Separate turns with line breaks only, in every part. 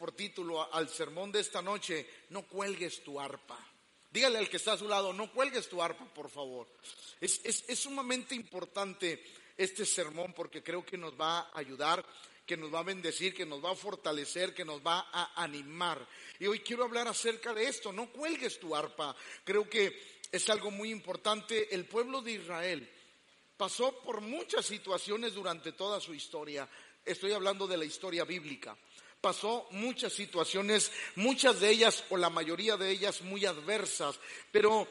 por título al sermón de esta noche, no cuelgues tu arpa. Dígale al que está a su lado, no cuelgues tu arpa, por favor. Es, es, sumamente importante este sermón porque creo que nos va a ayudar, que nos va a bendecir, que nos va a fortalecer, que nos va a animar. Y hoy quiero hablar acerca de esto, no cuelgues tu arpa. Creo que es algo muy importante. El pueblo de Israel pasó por muchas situaciones durante toda su historia. Estoy hablando de la historia bíblica pasó muchas situaciones, muchas de ellas o la mayoría de ellas muy adversas, pero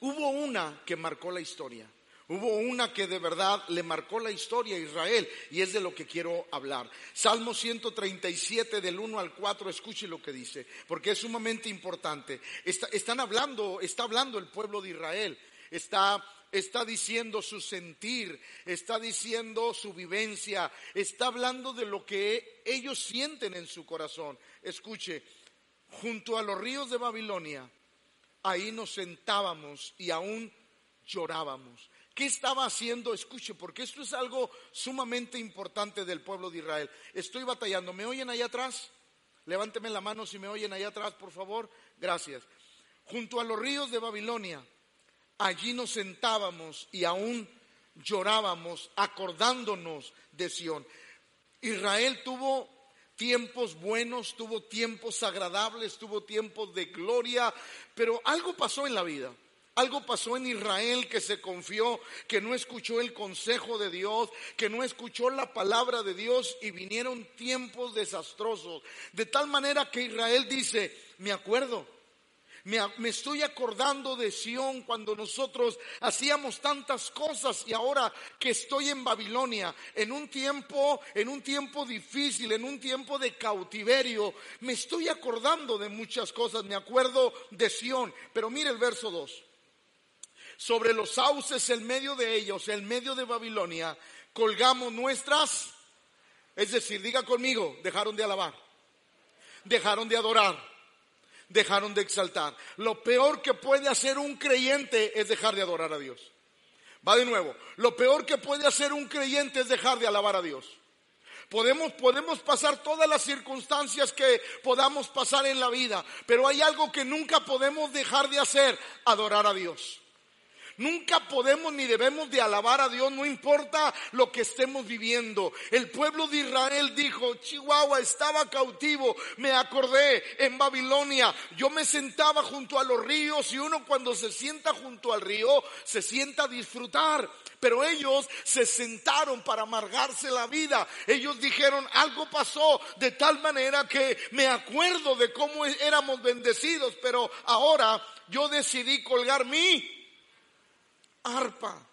hubo una que marcó la historia. Hubo una que de verdad le marcó la historia a Israel y es de lo que quiero hablar. Salmo 137 del 1 al 4, escuche lo que dice, porque es sumamente importante. están hablando, está hablando el pueblo de Israel, está está diciendo su sentir, está diciendo su vivencia, está hablando de lo que ellos sienten en su corazón. Escuche, junto a los ríos de Babilonia, ahí nos sentábamos y aún llorábamos. ¿Qué estaba haciendo? Escuche, porque esto es algo sumamente importante del pueblo de Israel. Estoy batallando. ¿Me oyen allá atrás? Levánteme la mano si me oyen allá atrás, por favor. Gracias. Junto a los ríos de Babilonia, allí nos sentábamos y aún llorábamos acordándonos de Sión. Israel tuvo tiempos buenos, tuvo tiempos agradables, tuvo tiempos de gloria, pero algo pasó en la vida. Algo pasó en Israel que se confió, que no escuchó el consejo de Dios, que no escuchó la palabra de Dios y vinieron tiempos desastrosos. De tal manera que Israel dice, me acuerdo, me, estoy acordando de Sión cuando nosotros hacíamos tantas cosas y ahora que estoy en Babilonia, en un tiempo, en un tiempo difícil, en un tiempo de cautiverio, me estoy acordando de muchas cosas. Me acuerdo de Sión, pero mire el verso 2 sobre los sauces en medio de ellos, en medio de Babilonia, colgamos nuestras, es decir, diga conmigo, dejaron de alabar, dejaron de adorar, dejaron de exaltar. Lo peor que puede hacer un creyente es dejar de adorar a Dios. Va de nuevo. Lo peor que puede hacer un creyente es dejar de alabar a Dios. Podemos, podemos pasar todas las circunstancias que podamos pasar en la vida, pero hay algo que nunca podemos dejar de hacer, adorar a Dios. Nunca podemos ni debemos de alabar a Dios, no importa lo que estemos viviendo. El pueblo de Israel dijo, Chihuahua estaba cautivo, me acordé en Babilonia, yo me sentaba junto a los ríos y uno cuando se sienta junto al río se sienta a disfrutar. Pero ellos se sentaron para amargarse la vida. Ellos dijeron, algo pasó de tal manera que me acuerdo de cómo éramos bendecidos, pero ahora yo decidí colgar mi arpa.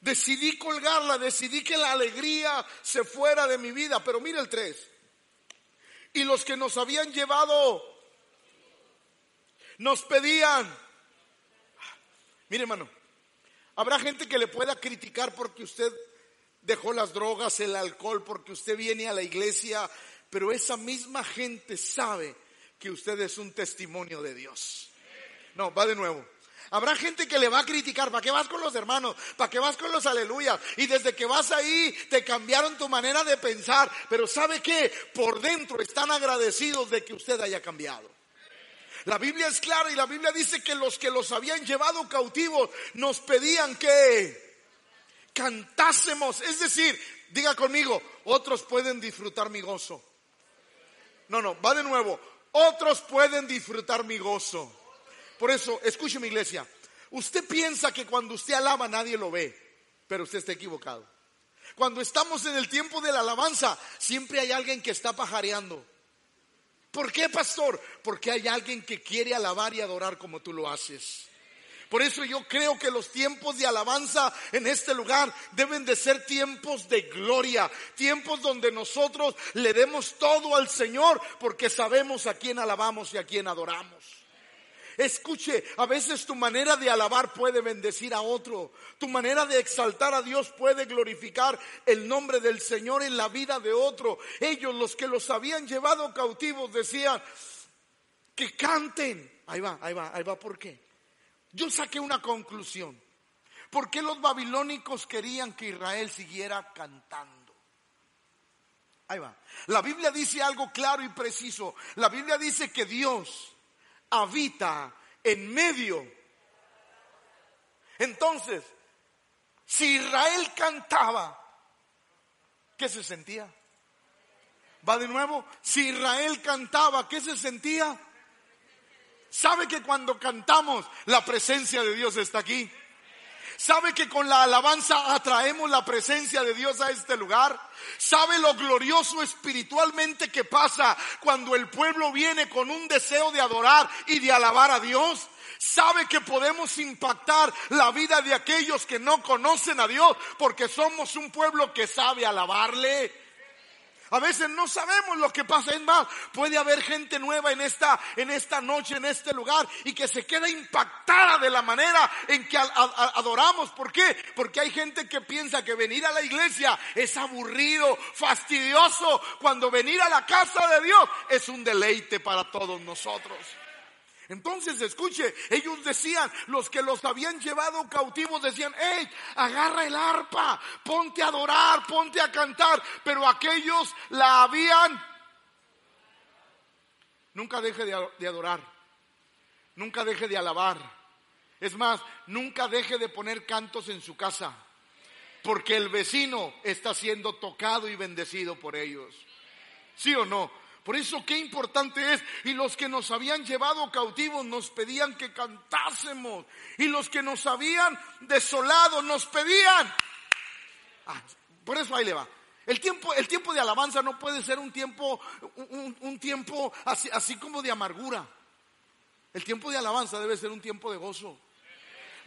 Decidí colgarla, decidí que la alegría se fuera de mi vida. Pero mira el 3. Y los que nos habían llevado nos pedían. Mire hermano, habrá gente que le pueda criticar porque usted dejó las drogas, el alcohol, porque usted viene a la iglesia, pero esa misma gente sabe que usted es un testimonio de Dios. No, va de nuevo. Habrá gente que le va a criticar, ¿para qué vas con los hermanos? ¿Para qué vas con los aleluya? Y desde que vas ahí te cambiaron tu manera de pensar, pero ¿sabe qué? Por dentro están agradecidos de que usted haya cambiado. La Biblia es clara y la Biblia dice que los que los habían llevado cautivos nos pedían que cantásemos, es decir, diga conmigo, otros pueden disfrutar mi gozo. No, no, va de nuevo, otros pueden disfrutar mi gozo. Por eso, escuche mi iglesia, usted piensa que cuando usted alaba nadie lo ve, pero usted está equivocado. Cuando estamos en el tiempo de la alabanza, siempre hay alguien que está pajareando. ¿Por qué, pastor? Porque hay alguien que quiere alabar y adorar como tú lo haces. Por eso yo creo que los tiempos de alabanza en este lugar deben de ser tiempos de gloria, tiempos donde nosotros le demos todo al Señor porque sabemos a quién alabamos y a quién adoramos. Escuche, a veces tu manera de alabar puede bendecir a otro. Tu manera de exaltar a Dios puede glorificar el nombre del Señor en la vida de otro. Ellos, los que los habían llevado cautivos, decían que canten. Ahí va, ahí va, ahí va, ¿por qué? Yo saqué una conclusión. ¿Por qué los babilónicos querían que Israel siguiera cantando? Ahí va. La Biblia dice algo claro y preciso. La Biblia dice que Dios habita en medio. Entonces, si Israel cantaba, ¿qué se sentía? Va de nuevo, si Israel cantaba, ¿qué se sentía? ¿Sabe que cuando cantamos la presencia de Dios está aquí? ¿Sabe que con la alabanza atraemos la presencia de Dios a este lugar? ¿Sabe lo glorioso espiritualmente que pasa cuando el pueblo viene con un deseo de adorar y de alabar a Dios? ¿Sabe que podemos impactar la vida de aquellos que no conocen a Dios porque somos un pueblo que sabe alabarle? A veces no sabemos lo que pasa. Es más, puede haber gente nueva en esta, en esta noche, en este lugar, y que se queda impactada de la manera en que adoramos. ¿Por qué? Porque hay gente que piensa que venir a la iglesia es aburrido, fastidioso, cuando venir a la casa de Dios es un deleite para todos nosotros. Entonces, escuche, ellos decían, los que los habían llevado cautivos decían, hey, agarra el arpa, ponte a adorar, ponte a cantar, pero aquellos la habían... Nunca deje de adorar, nunca deje de alabar. Es más, nunca deje de poner cantos en su casa, porque el vecino está siendo tocado y bendecido por ellos. ¿Sí o no? Por eso qué importante es. Y los que nos habían llevado cautivos nos pedían que cantásemos. Y los que nos habían desolado nos pedían. Ah, por eso ahí le va. El tiempo, el tiempo de alabanza no puede ser un tiempo, un, tiempo así, así como de amargura. El tiempo de alabanza debe ser un tiempo de gozo.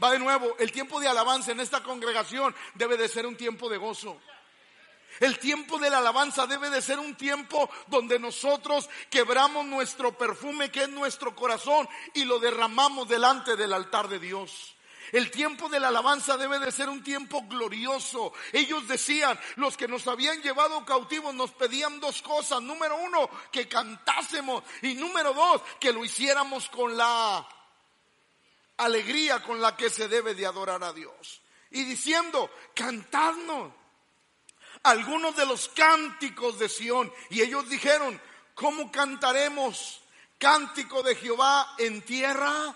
Va de nuevo, el tiempo de alabanza en esta congregación debe de ser un tiempo de gozo. El tiempo de la alabanza debe de ser un tiempo donde nosotros quebramos nuestro perfume que es nuestro corazón y lo derramamos delante del altar de Dios. El tiempo de la alabanza debe de ser un tiempo glorioso. Ellos decían, los que nos habían llevado cautivos nos pedían dos cosas. Número uno, que cantásemos. Y número dos, que lo hiciéramos con la alegría con la que se debe de adorar a Dios. Y diciendo, cantadnos algunos de los cánticos de Sión. Y ellos dijeron, ¿cómo cantaremos cántico de Jehová en tierra?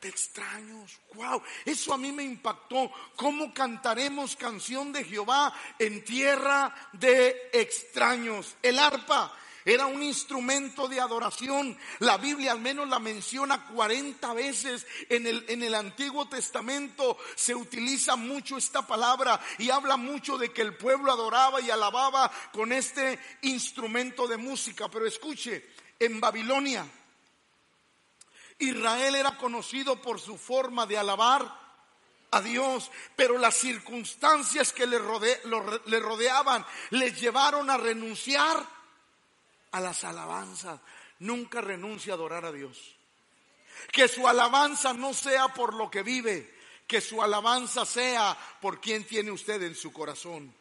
de extraños. Wow, eso a mí me impactó. ¿Cómo cantaremos canción de Jehová en tierra de extraños? El arpa era un instrumento de adoración. La Biblia al menos la menciona 40 veces en el, en el Antiguo Testamento. Se utiliza mucho esta palabra y habla mucho de que el pueblo adoraba y alababa con este instrumento de música. Pero escuche, en Babilonia, Israel era conocido por su forma de alabar a Dios, pero las circunstancias que le, le rodeaban les llevaron a renunciar a las alabanzas. Nunca renuncia a adorar a Dios. Que su alabanza no sea por lo que vive, que su alabanza sea por quien tiene usted en su corazón.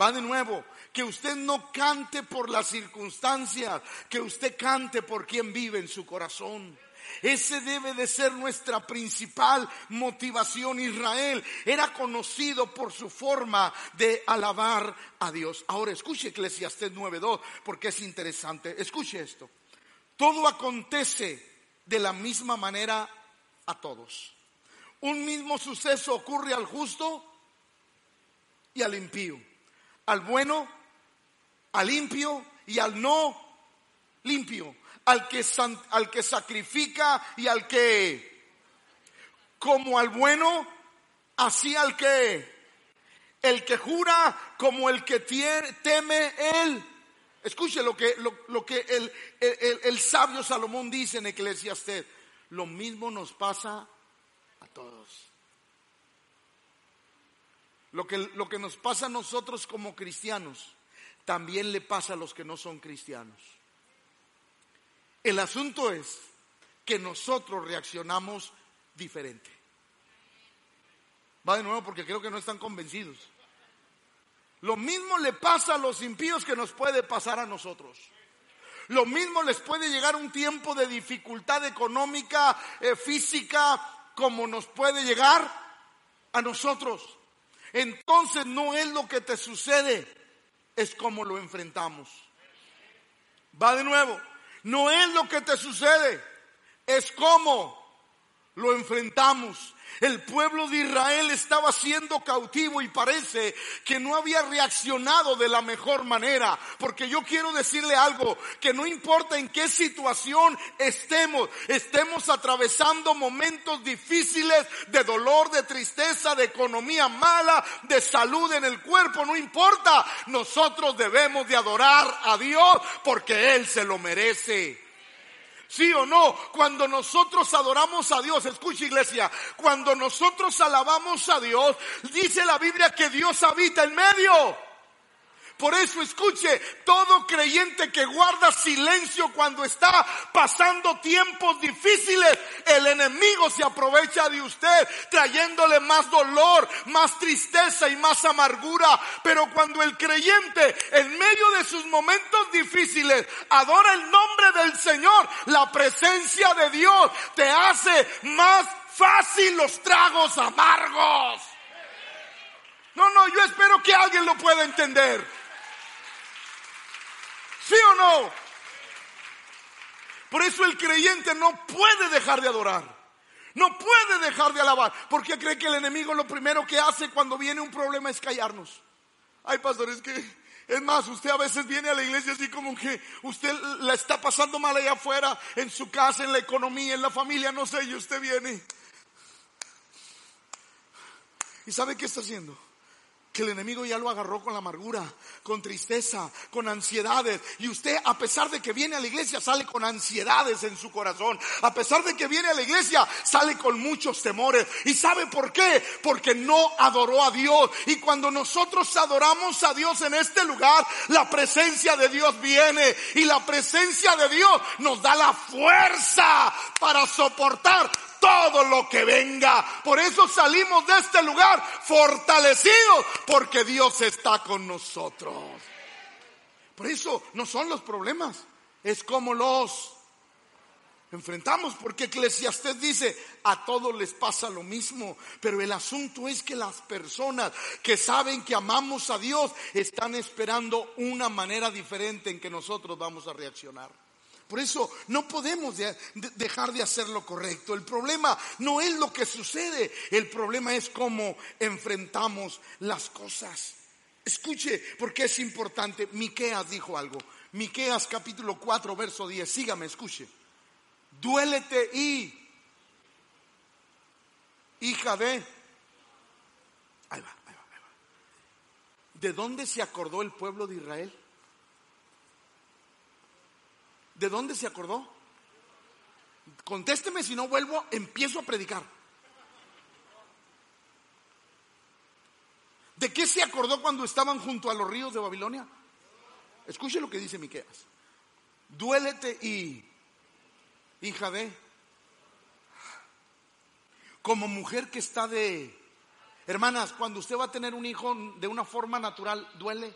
Va de nuevo, que usted no cante por las circunstancias, que usted cante por quien vive en su corazón. Ese debe de ser nuestra principal motivación. Israel era conocido por su forma de alabar a Dios. Ahora escuche Eclesiastes 9.2 porque es interesante. Escuche esto. Todo acontece de la misma manera a todos. Un mismo suceso ocurre al justo y al impío. Al bueno, al limpio y al no limpio al que, al que sacrifica y al que, como al bueno, así al que, el que jura como el que teme él. Escuche lo que, lo, que el, el, sabio Salomón dice en Eclesiastes. Lo mismo nos pasa a todos. Lo que, lo que nos pasa a nosotros como cristianos, también le pasa a los que no son cristianos. El asunto es que nosotros reaccionamos diferente. Va de nuevo porque creo que no están convencidos. Lo mismo le pasa a los impíos que nos puede pasar a nosotros. Lo mismo les puede llegar un tiempo de dificultad económica, eh, física, como nos puede llegar a nosotros. Entonces no es lo que te sucede, es como lo enfrentamos. Va de nuevo. No es lo que te sucede, es cómo lo enfrentamos. El pueblo de Israel estaba siendo cautivo y parece que no había reaccionado de la mejor manera. Porque yo quiero decirle algo, que no importa en qué situación estemos, estemos atravesando momentos difíciles de dolor, de tristeza, de economía mala, de salud en el cuerpo, no importa. Nosotros debemos de adorar a Dios porque Él se lo merece. ¿Sí o no? Cuando nosotros adoramos a Dios, escucha iglesia, cuando nosotros alabamos a Dios, dice la Biblia que Dios habita en medio. Por eso escuche, todo creyente que guarda silencio cuando está pasando tiempos difíciles, el enemigo se aprovecha de usted, trayéndole más dolor, más tristeza y más amargura. Pero cuando el creyente, en medio de sus momentos difíciles, adora el nombre del Señor, la presencia de Dios te hace más fácil los tragos amargos. No, no, yo espero que alguien lo pueda entender. ¿Sí o no? Por eso el creyente no puede dejar de adorar. No puede dejar de alabar. Porque cree que el enemigo lo primero que hace cuando viene un problema es callarnos. Ay, pastor, es que es más, usted a veces viene a la iglesia así como que usted la está pasando mal allá afuera, en su casa, en la economía, en la familia, no sé, y usted viene. ¿Y sabe qué está haciendo? Que el enemigo ya lo agarró con la amargura, con tristeza, con ansiedades. Y usted, a pesar de que viene a la iglesia, sale con ansiedades en su corazón. A pesar de que viene a la iglesia, sale con muchos temores. ¿Y sabe por qué? Porque no adoró a Dios. Y cuando nosotros adoramos a Dios en este lugar, la presencia de Dios viene. Y la presencia de Dios nos da la fuerza para soportar todo lo que venga. Por eso salimos de este lugar fortalecidos, porque Dios está con nosotros. Por eso no son los problemas, es como los enfrentamos, porque Eclesiastés dice, a todos les pasa lo mismo, pero el asunto es que las personas que saben que amamos a Dios están esperando una manera diferente en que nosotros vamos a reaccionar. Por eso no podemos dejar de hacer lo correcto. El problema no es lo que sucede, el problema es cómo enfrentamos las cosas. Escuche, porque es importante. Miqueas dijo algo. Miqueas capítulo 4, verso 10. Sígame, escuche. Duélete y hija de Ahí va, ahí va, ahí va. ¿De dónde se acordó el pueblo de Israel? ¿De dónde se acordó? Contésteme, si no vuelvo, empiezo a predicar. ¿De qué se acordó cuando estaban junto a los ríos de Babilonia? Escuche lo que dice Miqueas. Duélete y hija de como mujer que está de hermanas, cuando usted va a tener un hijo de una forma natural, duele.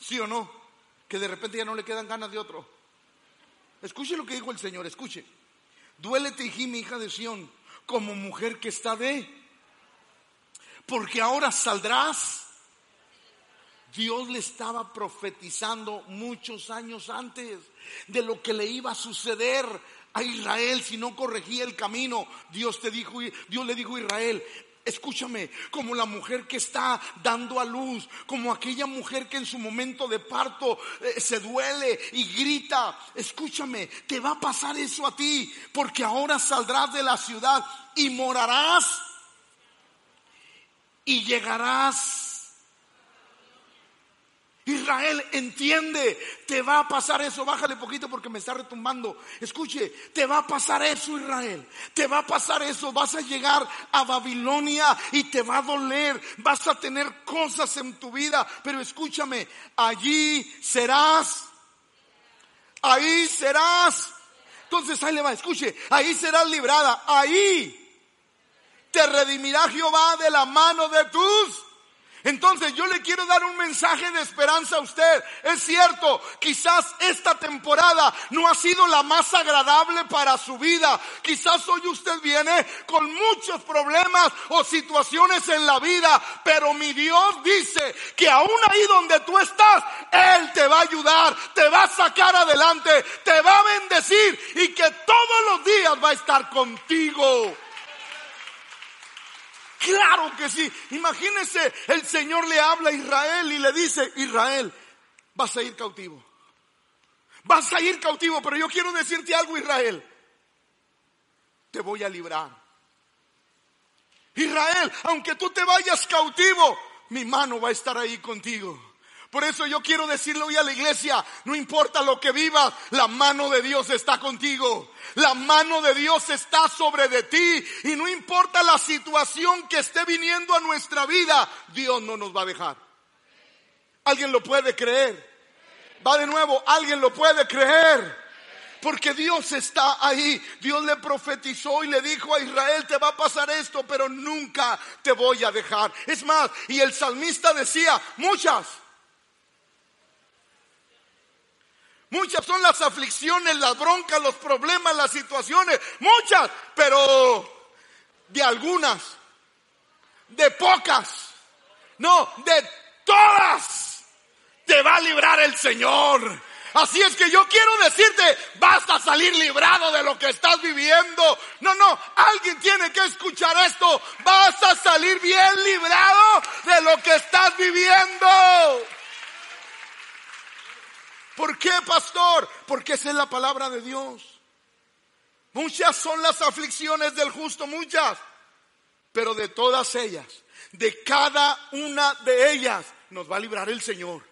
¿Sí o no? Que de repente ya no le quedan ganas de otro. Escuche lo que dijo el Señor, escuche. Duélete, mi hija de Sión, como mujer que está de. Porque ahora saldrás. Dios le estaba profetizando muchos años antes de lo que le iba a suceder a Israel si no corregía el camino. Dios te dijo, Dios le dijo a Israel, Escúchame, como la mujer que está dando a luz, como aquella mujer que en su momento de parto eh, se duele y grita. Escúchame, te va a pasar eso a ti, porque ahora saldrás de la ciudad y morarás y llegarás Israel, entiende, te va a pasar eso, bájale poquito porque me está retumbando. Escuche, te va a pasar eso, Israel, te va a pasar eso, vas a llegar a Babilonia y te va a doler, vas a tener cosas en tu vida, pero escúchame, allí serás, ahí serás. Entonces ahí le va, escuche, ahí serás librada, ahí te redimirá Jehová de la mano de tus Entonces yo le quiero dar un mensaje de esperanza a usted. Es cierto, quizás esta temporada no ha sido la más agradable para su vida. Quizás hoy usted viene con muchos problemas o situaciones en la vida, pero mi Dios dice que aún ahí donde tú estás, Él te va a ayudar, te va a sacar adelante, te va a bendecir y que todos los días va a estar contigo. Claro que sí. Imagínese, el Señor le habla a Israel y le dice, Israel, vas a ir cautivo. Vas a ir cautivo, pero yo quiero decirte algo, Israel. Te voy a librar. Israel, aunque tú te vayas cautivo, mi mano va a estar ahí contigo. Por eso yo quiero decirle hoy a la iglesia, no importa lo que vivas, la mano de Dios está contigo. La mano de Dios está sobre de ti. Y no importa la situación que esté viniendo a nuestra vida, Dios no nos va a dejar. ¿Alguien lo puede creer? Va de nuevo, alguien lo puede creer. Porque Dios está ahí. Dios le profetizó y le dijo a Israel, te va a pasar esto, pero nunca te voy a dejar. Es más, y el salmista decía, muchas Muchas son las aflicciones, las broncas, los problemas, las situaciones. Muchas, pero de algunas, de pocas, no, de todas, te va a librar el Señor. Así es que yo quiero decirte, vas a salir librado de lo que estás viviendo. No, no, alguien tiene que escuchar esto. Vas a salir bien librado de lo que estás viviendo. ¿Por qué, pastor? Porque esa es la palabra de Dios. Muchas son las aflicciones del justo, muchas. Pero de todas ellas, de cada una de ellas, nos va a librar el Señor.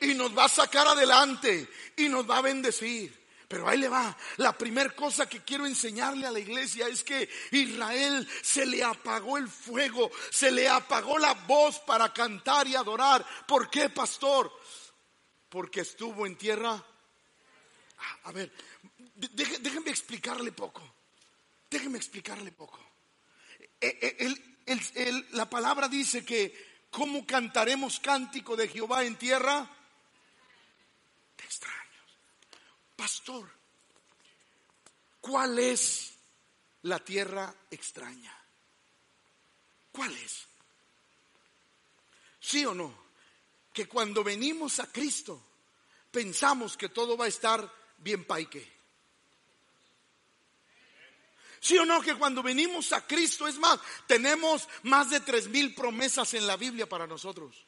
Y nos va a sacar adelante. Y nos va a bendecir. Pero ahí le va. La primera cosa que quiero enseñarle a la iglesia es que Israel se le apagó el fuego, se le apagó la voz para cantar y adorar. ¿Por qué, pastor? Porque estuvo en tierra. A ver, déjenme explicarle poco. Déjenme explicarle poco. E, e, la palabra dice que, ¿cómo cantaremos cántico de Jehová en tierra? De extraños. Pastor, ¿cuál es la tierra extraña? ¿Cuál es? ¿Sí o no? Que cuando venimos a Cristo pensamos que todo va a estar bien paique. ¿Sí o no? Que cuando venimos a Cristo, es más, tenemos más de tres mil promesas en la Biblia para nosotros.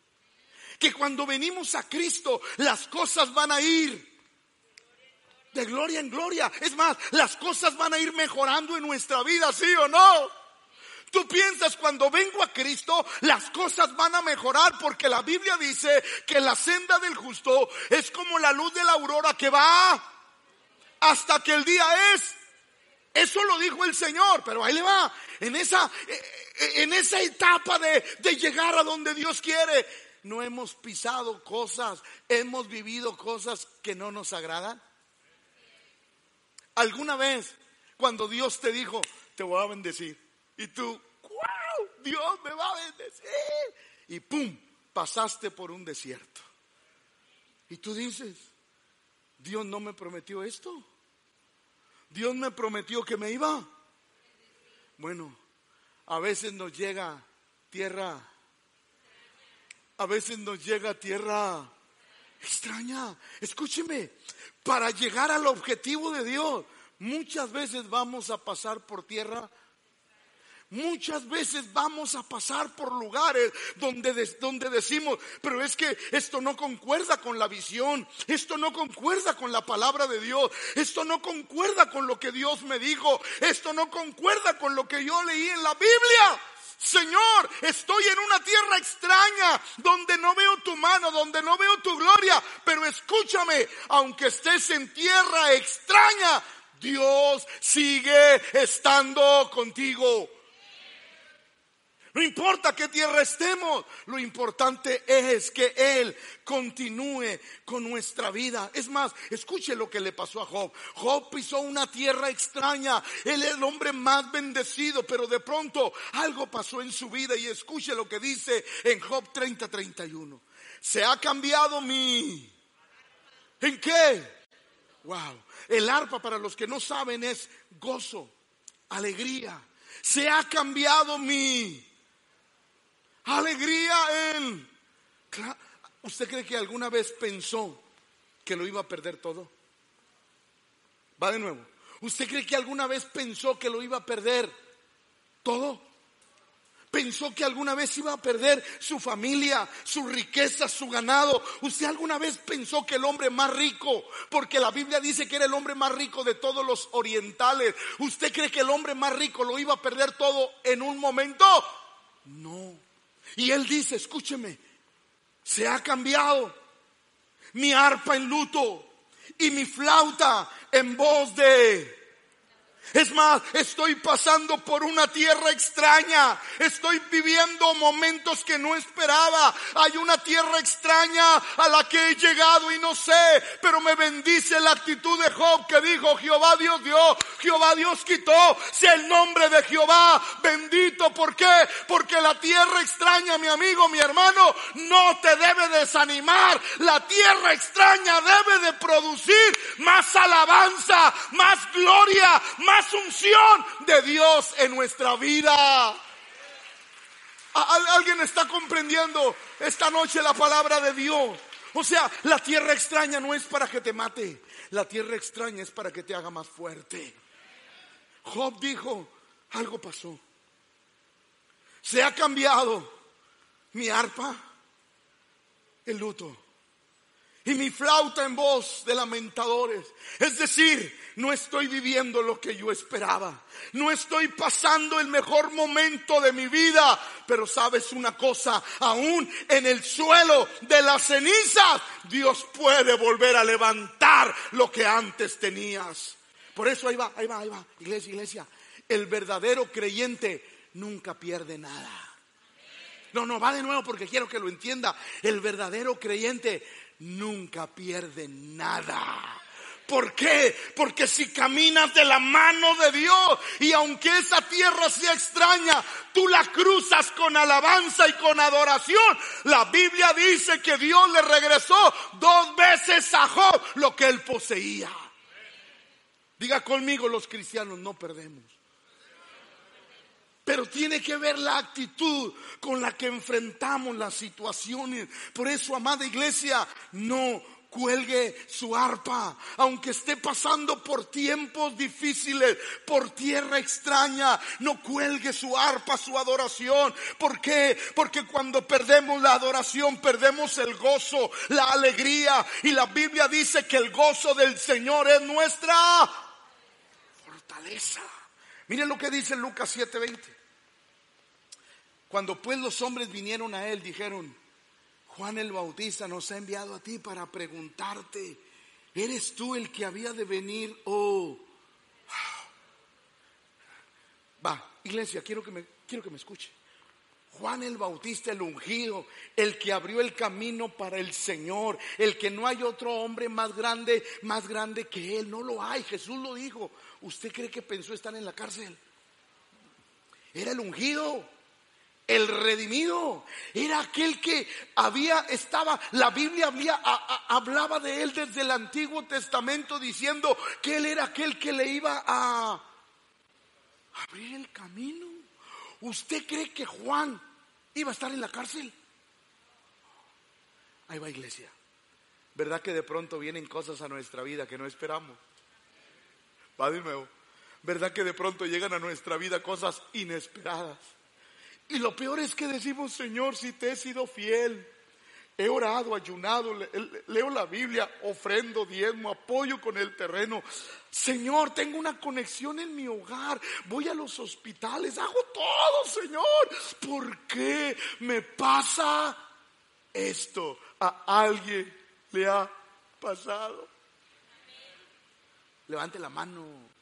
Que cuando venimos a Cristo, las cosas van a ir de gloria en gloria. Es más, las cosas van a ir mejorando en nuestra vida, ¿sí o no? Tú piensas cuando vengo a Cristo las cosas van a mejorar porque la Biblia dice que la senda del justo es como la luz de la aurora que va hasta que el día es. Eso lo dijo el Señor, pero ahí le va. En esa, en esa etapa de, de llegar a donde Dios quiere, no hemos pisado cosas, hemos vivido cosas que no nos agradan. ¿Alguna vez cuando Dios te dijo, te voy a bendecir? Y tú, wow, Dios me va a bendecir. Y pum, pasaste por un desierto. Y tú dices, Dios no me prometió esto. Dios me prometió que me iba. Bueno, a veces nos llega tierra, a veces nos llega tierra extraña. Escúcheme, para llegar al objetivo de Dios, muchas veces vamos a pasar por tierra Muchas veces vamos a pasar por lugares donde, donde decimos, pero es que esto no concuerda con la visión, esto no concuerda con la palabra de Dios, esto no concuerda con lo que Dios me dijo, esto no concuerda con lo que yo leí en la Biblia. Señor, estoy en una tierra extraña donde no veo tu mano, donde no veo tu gloria, pero escúchame, aunque estés en tierra extraña, Dios sigue estando contigo. No importa qué tierra estemos, lo importante es que Él continúe con nuestra vida. Es más, escuche lo que le pasó a Job. Job pisó una tierra extraña. Él es el hombre más bendecido, pero de pronto algo pasó en su vida y escuche lo que dice en Job 30, 31. Se ha cambiado mi... ¿En qué? Wow. El arpa, para los que no saben, es gozo, alegría. Se ha cambiado mi alegría en... ¿Usted cree que alguna vez pensó que lo iba a perder todo? Va de nuevo. ¿Usted cree que alguna vez pensó que lo iba a perder todo? pensó que alguna vez iba a perder su familia, su riqueza, su ganado. ¿Usted alguna vez pensó que el hombre más rico, porque la Biblia dice que era el hombre más rico de todos los orientales, ¿usted cree que el hombre más rico lo iba a perder todo en un momento? No. Y él dice, escúcheme, se ha cambiado mi arpa en luto y mi flauta en voz de es más, estoy pasando por una tierra extraña. Estoy viviendo momentos que no esperaba. Hay una tierra extraña a la que he llegado y no sé, pero me bendice la actitud de Job que dijo, Jehová Dios dio, Jehová Dios quitó. Sea el nombre de Jehová bendito. ¿Por qué? Porque la tierra extraña, mi amigo, mi hermano, no te debe desanimar. La tierra extraña debe de producir más alabanza, más gloria, asunción de Dios en nuestra vida. ¿Alguien está comprendiendo esta noche la palabra de Dios? O sea, la tierra extraña no es para que te mate, la tierra extraña es para que te haga más fuerte. Job dijo, algo pasó. Se ha cambiado mi arpa, el luto y mi flauta en voz de lamentadores. Es decir, no estoy viviendo lo que yo esperaba. No estoy pasando el mejor momento de mi vida. Pero sabes una cosa, aún en el suelo de las cenizas, Dios puede volver a levantar lo que antes tenías. Por eso ahí va, ahí va, ahí va. Iglesia, iglesia. El verdadero creyente nunca pierde nada. No, no, va de nuevo porque quiero que lo entienda. El verdadero creyente nunca pierde nada. ¿Por qué? Porque si caminas de la mano de Dios y aunque esa tierra sea extraña, tú la cruzas con alabanza y con adoración. La Biblia dice que Dios le regresó dos veces a Job lo que él poseía. Diga conmigo, los cristianos no perdemos. Pero tiene que ver la actitud con la que enfrentamos las situaciones. Por eso, amada iglesia, no cuelgue su arpa, aunque esté pasando por tiempos difíciles, por tierra extraña, no cuelgue su arpa, su adoración. ¿Por qué? Porque cuando perdemos la adoración, perdemos el gozo, la alegría. Y la Biblia dice que el gozo del Señor es nuestra fortaleza. Miren lo que dice Lucas 7:20. Cuando pues los hombres vinieron a él, dijeron, Juan el Bautista nos ha enviado a ti para preguntarte, ¿eres tú el que había de venir o... Va, iglesia, quiero que me, quiero que me escuche. Juan el Bautista, el ungido, el que abrió el camino para el Señor, el que no hay otro hombre más grande, más grande que él, no lo hay, Jesús lo dijo. ¿Usted cree que pensó estar en la cárcel? Era el ungido, el redimido era aquel que había, estaba, la Biblia había, hablaba de él desde el Antiguo Testamento diciendo que él era aquel que le iba a abrir el camino. ¿Usted cree que Juan iba a estar en la cárcel? Ahí va iglesia. ¿Verdad que de pronto vienen cosas a nuestra vida que no esperamos? Va de nuevo. ¿Verdad que de pronto llegan a nuestra vida cosas inesperadas? Y lo peor es que decimos, Señor, si te he sido fiel, he orado, ayunado, leo la Biblia, ofrendo, diezmo, apoyo con el terreno. Señor, tengo una conexión en mi hogar, voy a los hospitales, hago todo, Señor. ¿Por qué me pasa esto? A alguien le ha pasado. Levante la mano.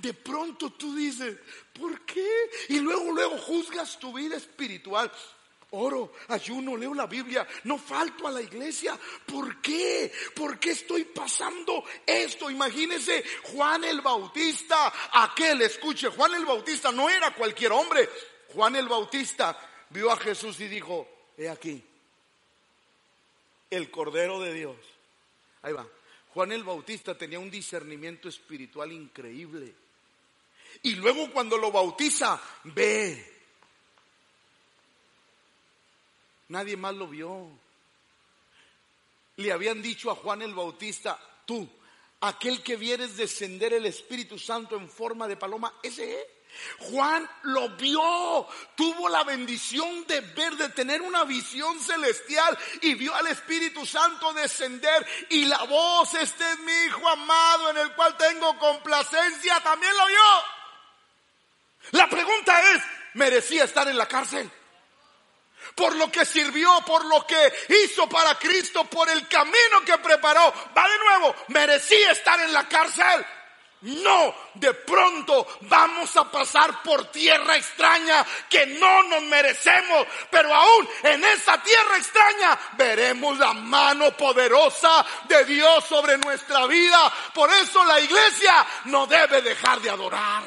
De pronto tú dices, ¿por qué? Y luego, luego juzgas tu vida espiritual. Oro, ayuno, leo la Biblia, no falto a la iglesia. ¿Por qué? ¿Por qué estoy pasando esto? Imagínese Juan el Bautista, aquel, escuche, Juan el Bautista no era cualquier hombre. Juan el Bautista vio a Jesús y dijo, he aquí, el Cordero de Dios. Ahí va. Juan el Bautista tenía un discernimiento espiritual increíble. Y luego cuando lo bautiza, ve. Nadie más lo vio. Le habían dicho a Juan el Bautista, tú, aquel que vieres descender el Espíritu Santo en forma de paloma, ese es. Juan lo vio, tuvo la bendición de ver, de tener una visión celestial y vio al Espíritu Santo descender y la voz, este es mi Hijo amado en el cual tengo complacencia, también lo vio. La pregunta es, ¿merecía estar en la cárcel? Por lo que sirvió, por lo que hizo para Cristo, por el camino que preparó. Va de nuevo, ¿merecía estar en la cárcel? No, de pronto vamos a pasar por tierra extraña que no nos merecemos, pero aún en esa tierra extraña veremos la mano poderosa de Dios sobre nuestra vida. Por eso la iglesia no debe dejar de adorar.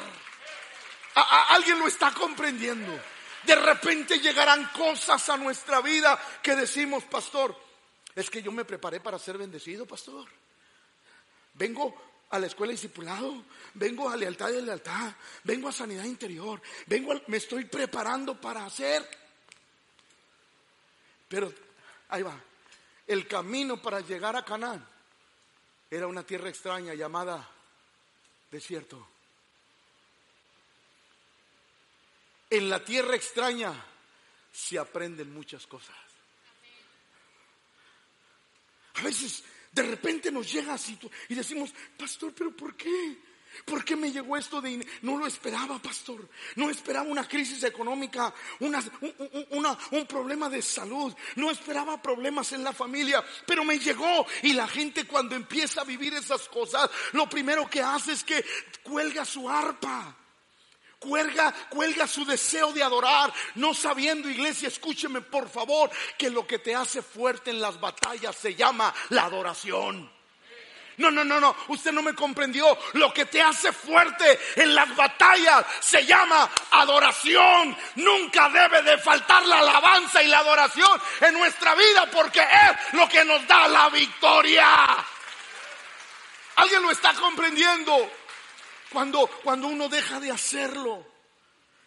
¿Alguien lo está comprendiendo? De repente llegarán cosas a nuestra vida que decimos, pastor, es que yo me preparé para ser bendecido, pastor. Vengo a la escuela discipulado, vengo a lealtad y lealtad, vengo a sanidad interior, vengo me estoy preparando para hacer. Pero ahí va. El camino para llegar a Canaán era una tierra extraña llamada desierto. En la tierra extraña se aprenden muchas cosas. A veces de repente nos llega así y decimos, pastor, pero ¿por qué? ¿Por qué me llegó esto de... No lo esperaba, pastor. No esperaba una crisis económica, una, un problema de salud. No esperaba problemas en la familia, pero me llegó. Y la gente cuando empieza a vivir esas cosas, lo primero que hace es que cuelga su arpa. Cuelga, cuelga su deseo de adorar, no sabiendo, iglesia, escúcheme por favor, que lo que te hace fuerte en las batallas se llama la adoración. No, no, no, no, usted no me comprendió. Lo que te hace fuerte en las batallas se llama adoración. Nunca debe de faltar la alabanza y la adoración en nuestra vida porque es lo que nos da la victoria. ¿Alguien lo está comprendiendo? Cuando, cuando uno deja de hacerlo,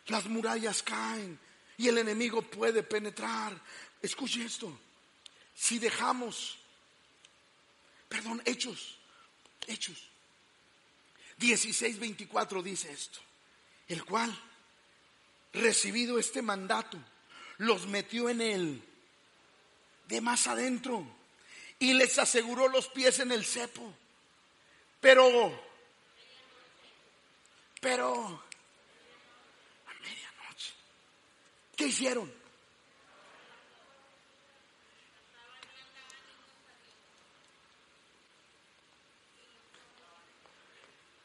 las murallas caen y el enemigo puede penetrar. Escuche esto. Si dejamos, perdón, hechos, hechos. 16:24 dice esto. El cual, recibido este mandato, los metió en él de más adentro y les aseguró los pies en el cepo. Pero pero a medianoche, ¿qué hicieron?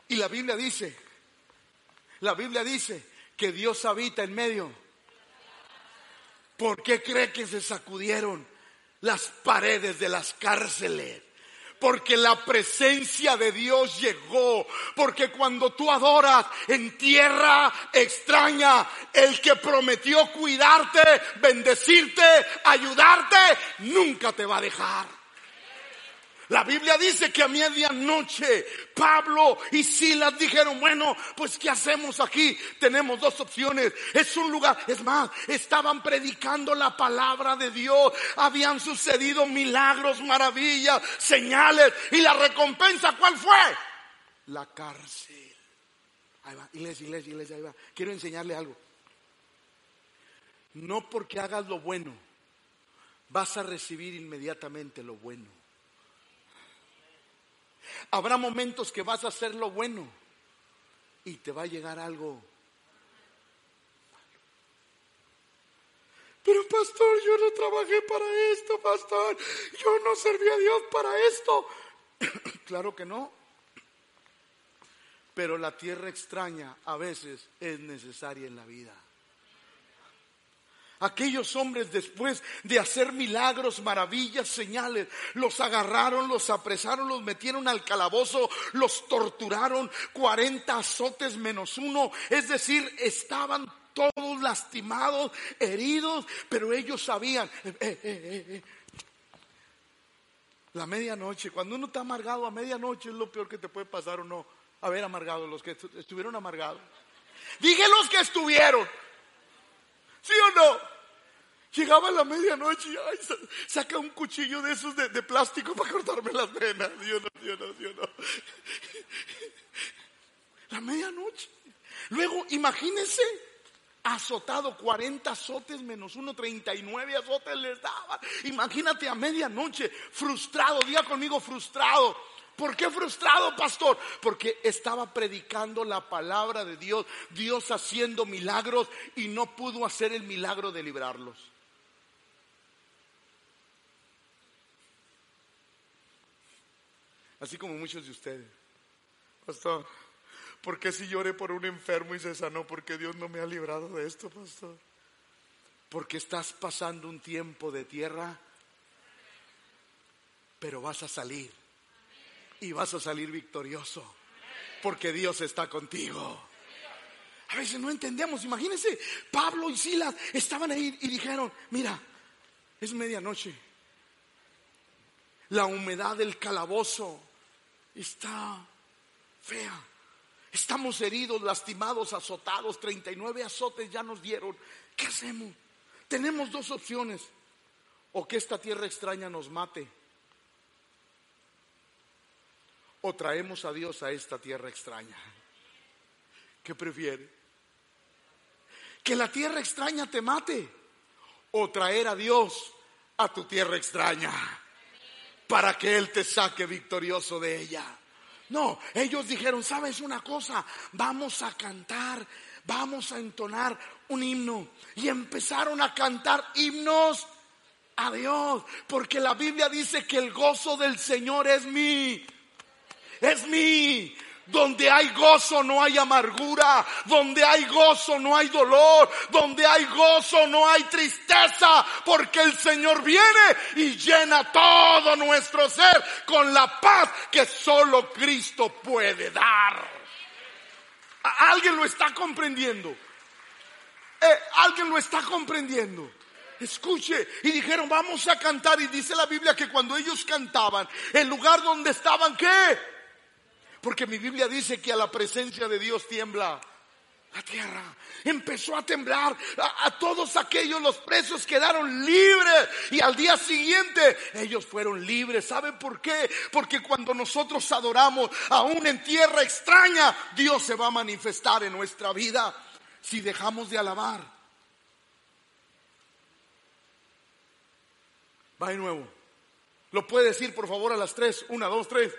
Y la Biblia dice, la Biblia dice que Dios habita en medio. ¿Por qué cree que se sacudieron las paredes de las cárceles? Porque la presencia de Dios llegó, porque cuando tú adoras en tierra extraña, el que prometió cuidarte, bendecirte, ayudarte, nunca te va a dejar. La Biblia dice que a medianoche Pablo y Silas dijeron, bueno, pues ¿qué hacemos aquí? Tenemos dos opciones. Es un lugar, es más, estaban predicando la palabra de Dios. Habían sucedido milagros, maravillas, señales. ¿Y la recompensa cuál fue? La cárcel. Ahí va, iglesia, iglesia, iglesia, ahí va. Quiero enseñarle algo. No porque hagas lo bueno, vas a recibir inmediatamente lo bueno. Habrá momentos que vas a hacer lo bueno y te va a llegar algo. Pero pastor, yo no trabajé para esto, pastor. Yo no serví a Dios para esto. claro que no. Pero la tierra extraña a veces es necesaria en la vida. Aquellos hombres después de hacer milagros, maravillas, señales, los agarraron, los apresaron, los metieron al calabozo, los torturaron, 40 azotes menos uno, es decir, estaban todos lastimados, heridos, pero ellos sabían, eh, eh, eh, la medianoche, cuando uno está amargado a medianoche es lo peor que te puede pasar o no. Haber amargado, los que estuvieron amargados. Dije los que estuvieron. ¿Sí o no? Llegaba a la medianoche y ay, saca un cuchillo de esos de, plástico para cortarme las venas. Yo no, yo no, yo no. La medianoche. Luego, imagínense, azotado 40 azotes menos uno, 39 azotes les daban. Imagínate a medianoche, frustrado, diga conmigo frustrado. ¿Por qué frustrado, pastor? Porque estaba predicando la palabra de Dios, Dios haciendo milagros y no pudo hacer el milagro de librarlos. Así como muchos de ustedes. Pastor, ¿por qué si lloré por un enfermo y se sanó? Porque Dios no me ha librado de esto, pastor. Porque estás pasando un tiempo de tierra, pero vas a salir. Y vas a salir victorioso. Porque Dios está contigo. A veces no entendemos. Imagínense, Pablo y Silas estaban ahí y dijeron, mira, es medianoche. La humedad del calabozo está fea. Estamos heridos, lastimados, azotados, 39 azotes ya nos dieron. ¿Qué hacemos? Tenemos dos opciones. O que esta tierra extraña nos mate. O traemos a Dios a esta tierra extraña. ¿Qué prefiere? Que la tierra extraña te mate. O traer a Dios a tu tierra extraña para que Él te saque victorioso de ella. No, ellos dijeron, ¿sabes una cosa? Vamos a cantar, vamos a entonar un himno. Y empezaron a cantar himnos a Dios, porque la Biblia dice que el gozo del Señor es mi, es mi. Donde hay gozo no hay amargura, donde hay gozo no hay dolor, donde hay gozo no hay tristeza, porque el Señor viene y llena todo nuestro ser con la paz que solo Cristo puede dar. ¿Alguien lo está comprendiendo? Eh, ¿Alguien lo está comprendiendo? Escuche, y dijeron, vamos a cantar. Y dice la Biblia que cuando ellos cantaban, el lugar donde estaban, ¿qué? Porque mi Biblia dice que a la presencia de Dios tiembla la tierra. Empezó a temblar. A, todos aquellos, los presos quedaron libres. Y al día siguiente ellos fueron libres. ¿Saben por qué? Porque cuando nosotros adoramos, aún en tierra extraña, Dios se va a manifestar en nuestra vida. Si dejamos de alabar. Va de nuevo. ¿Lo puede decir por favor a las tres? Una, dos, tres.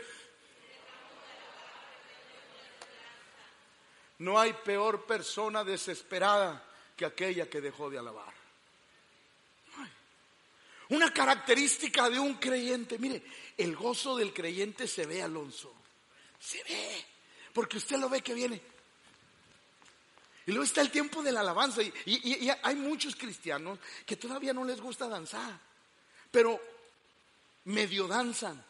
No hay peor persona desesperada que aquella que dejó de alabar. Una característica de un creyente, mire, el gozo del creyente se ve, Alonso. Se ve, porque usted lo ve que viene. Y luego está el tiempo de la alabanza. y hay muchos cristianos que todavía no les gusta danzar, pero medio danzan.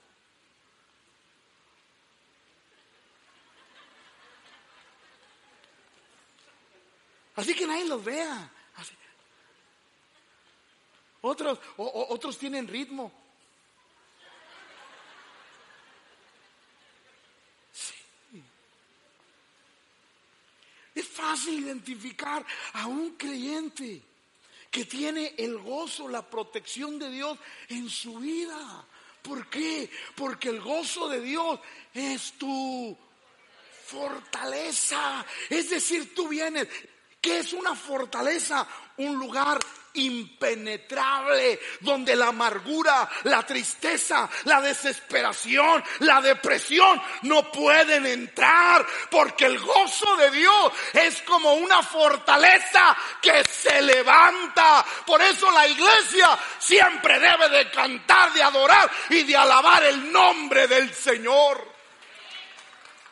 Así que nadie los vea. Otros, otros tienen ritmo. Sí. Es fácil identificar a un creyente que tiene el gozo, la protección de Dios en su vida. ¿Por qué? Porque el gozo de Dios es tu fortaleza. Es decir, tú vienes, ¿Qué es una fortaleza? Un lugar impenetrable donde la amargura, la tristeza, la desesperación, la depresión no pueden entrar porque el gozo de Dios es como una fortaleza que se levanta. Por eso la iglesia siempre debe de cantar, de adorar y de alabar el nombre del Señor.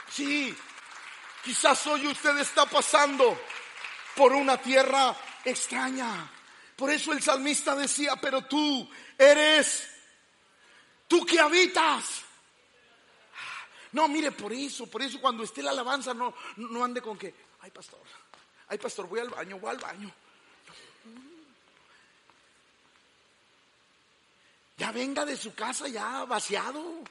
Sí, Quizás hoy usted está pasando por una tierra extraña. Por eso el salmista decía, pero tú eres, tú que habitas. No, mire, por eso, por eso cuando esté la alabanza no, no ande con que, ay pastor, ay pastor, voy al baño, voy al baño. Ya venga de su casa ya vaciado.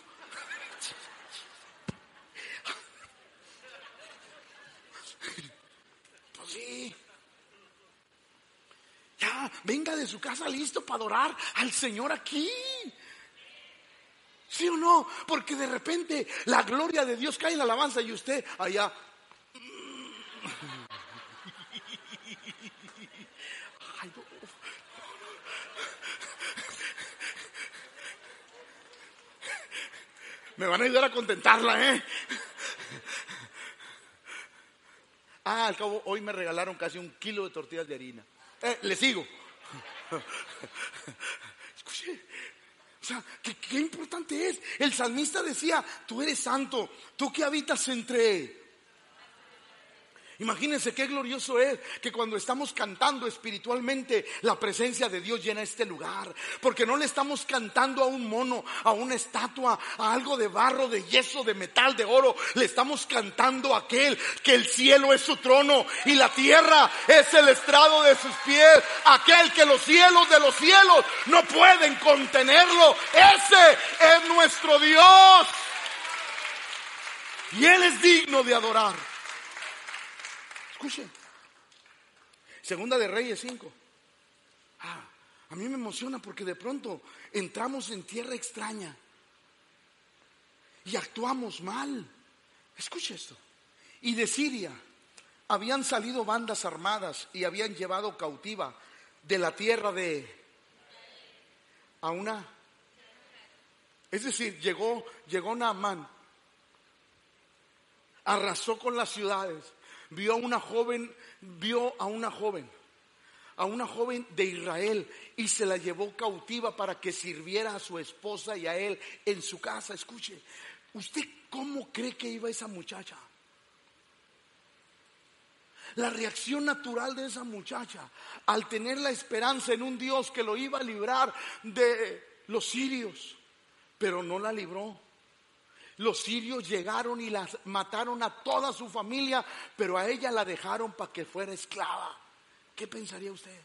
Sí. Ya, venga de su casa listo para adorar al Señor aquí. ¿Sí o no? Porque de repente la gloria de Dios cae en la alabanza y usted allá. Me van a ayudar a contentarla, ¿eh? Ah, al cabo, hoy me regalaron casi un kilo de tortillas de harina. Eh, le sigo. Escuche, o sea, ¿qué, importante es. El salmista decía, tú eres santo, tú que habitas entre Imagínense qué glorioso es que cuando estamos cantando espiritualmente, la presencia de Dios llena este lugar. Porque no le estamos cantando a un mono, a una estatua, a algo de barro, de yeso, de metal, de oro. Le estamos cantando a aquel que el cielo es su trono y la tierra es el estrado de sus pies. Aquel que los cielos de los cielos no pueden contenerlo. Ese es nuestro Dios. Y Él es digno de adorar. Escuchen. Segunda de Reyes 5. Ah, a mí me emociona porque de pronto entramos en tierra extraña y actuamos mal. Escuche esto. Y de Siria habían salido bandas armadas y habían llevado cautiva de la tierra de a una es decir, llegó llegó Naamán arrasó con las ciudades vio a una joven, vio a una joven, a una joven de Israel y se la llevó cautiva para que sirviera a su esposa y a él en su casa. Escuche, ¿usted cómo cree que iba esa muchacha? La reacción natural de esa muchacha al tener la esperanza en un Dios que lo iba a librar de los sirios, pero no la libró. Los sirios llegaron y las mataron a toda su familia, pero a ella la dejaron para que fuera esclava. ¿Qué pensaría usted?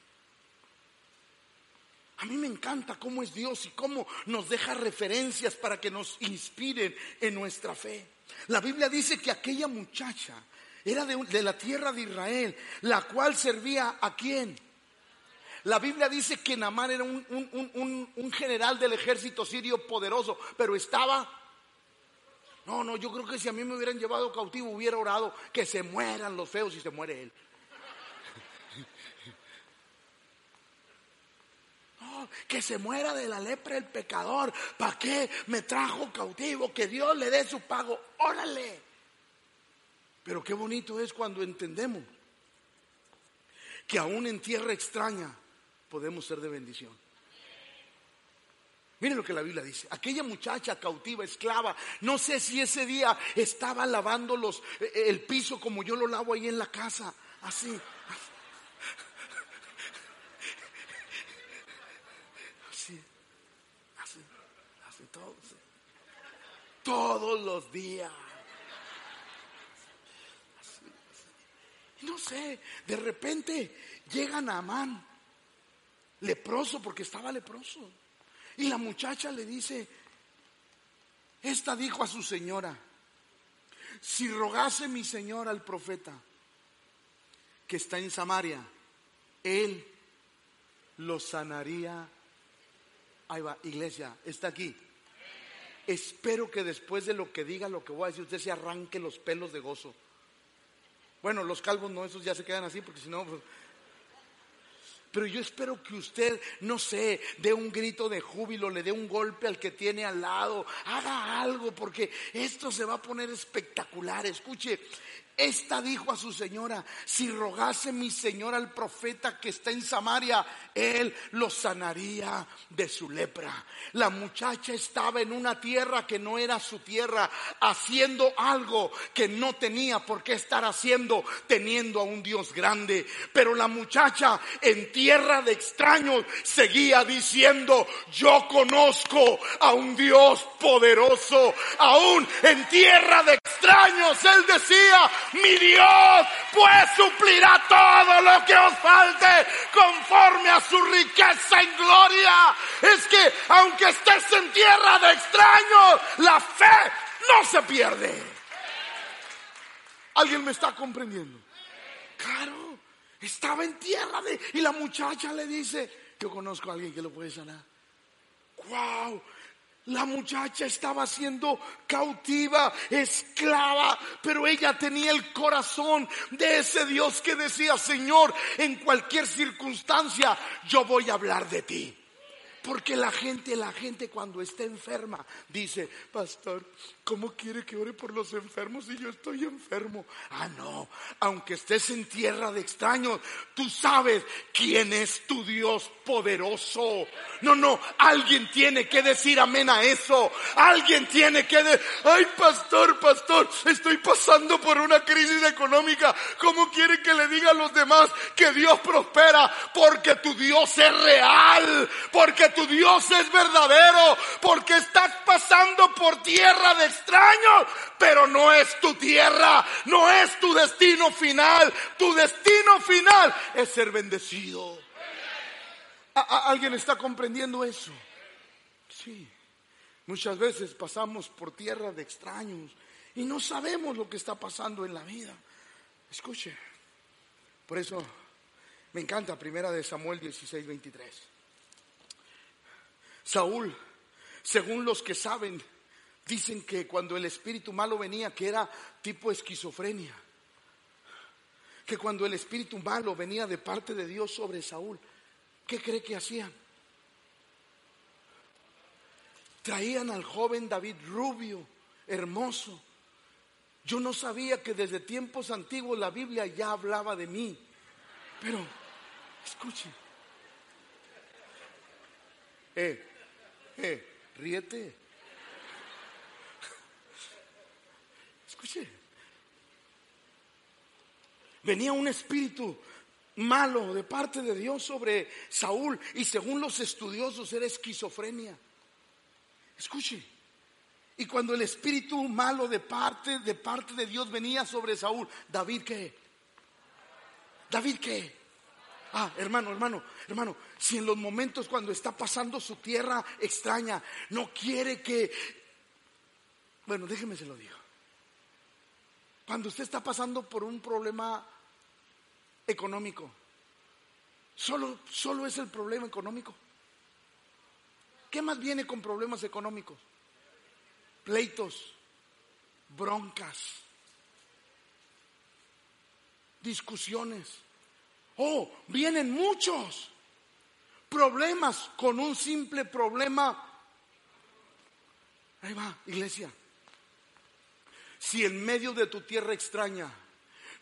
A mí me encanta cómo es Dios y cómo nos deja referencias para que nos inspiren en nuestra fe. La Biblia dice que aquella muchacha era de, la tierra de Israel, la cual servía a quién? La Biblia dice que Namán era un, un general del ejército sirio poderoso, pero estaba no, no, yo creo que si a mí me hubieran llevado cautivo hubiera orado que se mueran los feos y se muere él. No, que se muera de la lepra el pecador. ¿Para qué me trajo cautivo? Que Dios le dé su pago. Órale. Pero qué bonito es cuando entendemos que aún en tierra extraña podemos ser de bendición. Miren lo que la Biblia dice. Aquella muchacha cautiva, esclava, no sé si ese día estaba lavando los, eh, el piso como yo lo lavo ahí en la casa. Así. Así. Así. Así todos. Todos los días. No sé, de repente llega Naamán, leproso porque estaba leproso. Y la muchacha le dice, esta dijo a su señora, si rogase mi señor al profeta que está en Samaria, él lo sanaría. Ahí va, iglesia, está aquí. Espero que después de lo que diga, lo que voy a decir, usted se arranque los pelos de gozo. Bueno, los calvos no, esos ya se quedan así, porque si no, pues, pero yo espero que usted, no sé, dé un grito de júbilo, le dé un golpe al que tiene al lado, haga algo, porque esto se va a poner espectacular. Escuche, Esta dijo a su señora, si rogase mi señor al profeta que está en Samaria, él lo sanaría de su lepra. La muchacha estaba en una tierra que no era su tierra, haciendo algo que no tenía por qué estar haciendo, teniendo a un Dios grande. Pero la muchacha en tierra de extraños seguía diciendo, yo conozco a un Dios poderoso. Aún en tierra de extraños, él decía, mi Dios pues suplirá todo lo que os falte conforme a su riqueza en gloria. Es que aunque estés en tierra de extraños, la fe no se pierde. ¿Alguien me está comprendiendo? Claro, estaba en tierra de... Y la muchacha le dice, yo conozco a alguien que lo puede sanar. ¡Wow! La muchacha estaba siendo cautiva, esclava, pero ella tenía el corazón de ese Dios que decía, Señor, en cualquier circunstancia yo voy a hablar de ti. Porque la gente, la gente cuando está enferma dice, pastor, ¿cómo quiere que ore por los enfermos si yo estoy enfermo? Ah, no, aunque estés en tierra de extraños, tú sabes quién es tu Dios poderoso. No, no, alguien tiene que decir amén a eso. Alguien tiene que decir, ay, pastor, pastor, estoy pasando por una crisis económica. ¿Cómo quiere que le diga a los demás que Dios prospera? Porque tu Dios es real, porque tu Dios es verdadero, porque estás pasando por tierra de extraños, pero no es tu tierra, no es tu destino final. Tu destino final es ser bendecido. ¿Alguien está comprendiendo eso? Sí. Muchas veces pasamos por tierra de extraños y no sabemos lo que está pasando en la vida. Escuche. Por eso me encanta Primera de Samuel 16, 23. Saúl, según los que saben, dicen que cuando el espíritu malo venía, que era tipo esquizofrenia, que cuando el espíritu malo venía de parte de Dios sobre Saúl, ¿qué cree que hacían? Traían al joven David rubio, hermoso. Yo no sabía que desde tiempos antiguos la Biblia ya hablaba de mí. Pero, escuche. Eh, eh, ríete. Escuche. Venía un espíritu malo de parte de Dios sobre Saúl y según los estudiosos era esquizofrenia. Escuche. Y cuando el espíritu malo de parte de parte de Dios venía sobre Saúl, David qué? David qué? Ah, hermano, hermano, hermano, si en los momentos cuando está pasando su tierra extraña, no quiere que... Bueno, déjeme se lo digo. Cuando usted está pasando por un problema económico, solo, solo es el problema económico. ¿Qué más viene con problemas económicos? Pleitos, broncas, discusiones. Oh, vienen muchos problemas con un simple problema. Ahí va, iglesia. Si en medio de tu tierra extraña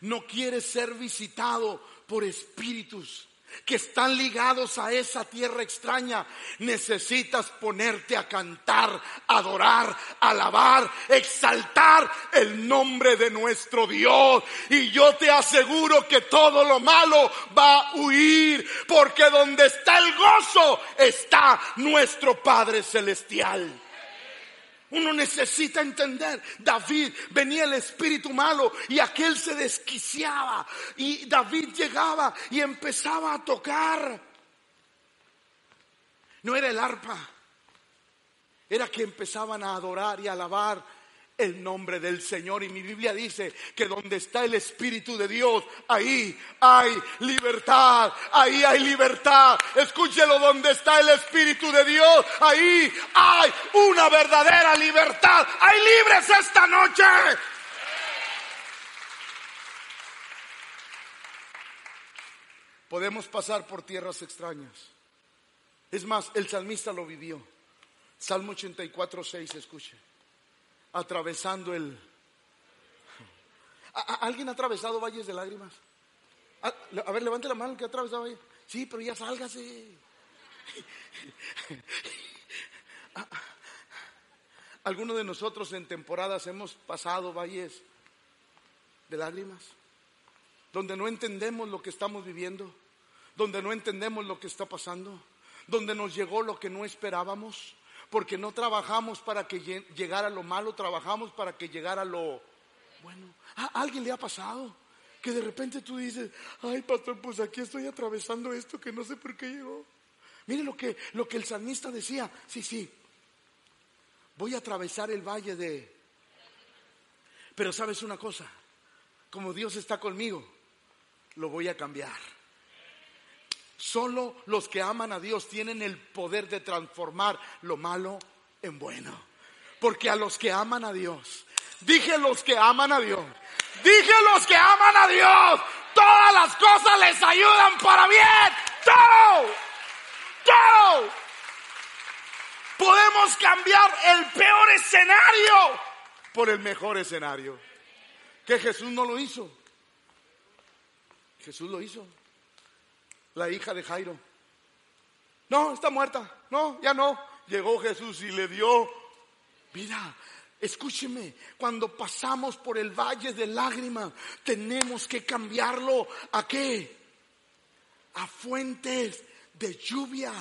no quieres ser visitado por espíritus que están ligados a esa tierra extraña, necesitas ponerte a cantar, adorar, alabar, exaltar el nombre de nuestro Dios. Y yo te aseguro que todo lo malo va a huir, porque donde está el gozo está nuestro Padre Celestial. Uno necesita entender, David venía el espíritu malo y aquel se desquiciaba. Y David llegaba y empezaba a tocar. No era el arpa, era que empezaban a adorar y a alabar el nombre del Señor. Y mi Biblia dice que donde está el Espíritu de Dios, ahí hay libertad, ahí hay libertad. Escúchelo, donde está el Espíritu de Dios, ahí hay una verdadera libertad. Hay libres esta noche. Podemos pasar por tierras extrañas. Es más, el salmista lo vivió. Salmo 84, 6, escuche atravesando el ¿Alguien ha atravesado valles de lágrimas? A, ver, levante la mano que ha atravesado valles. Sí, pero ya sálgase. Algunos de nosotros en temporadas hemos pasado valles de lágrimas, donde no entendemos lo que estamos viviendo, donde no entendemos lo que está pasando, donde nos llegó lo que no esperábamos, porque no trabajamos para que llegara lo malo, trabajamos para que llegara lo bueno. ¿A alguien le ha pasado? Que de repente tú dices, ay pastor, pues aquí estoy atravesando esto que no sé por qué llegó. Mire lo que, lo que el salmista decía, sí, sí, voy a atravesar el valle de... Pero sabes una cosa, como Dios está conmigo, lo voy a cambiar. Solo los que aman a Dios tienen el poder de transformar lo malo en bueno. Porque a los que aman a Dios, dije los que aman a Dios, dije los que aman a Dios, todas las cosas les ayudan para bien. Todo, todo. Podemos cambiar el peor escenario por el mejor escenario. Que Jesús no lo hizo. Jesús lo hizo. La hija de Jairo. No, está muerta. No, ya no. Llegó Jesús y le dio vida. Escúcheme, cuando pasamos por el valle de lágrimas, tenemos que cambiarlo a qué? A fuentes de lluvia,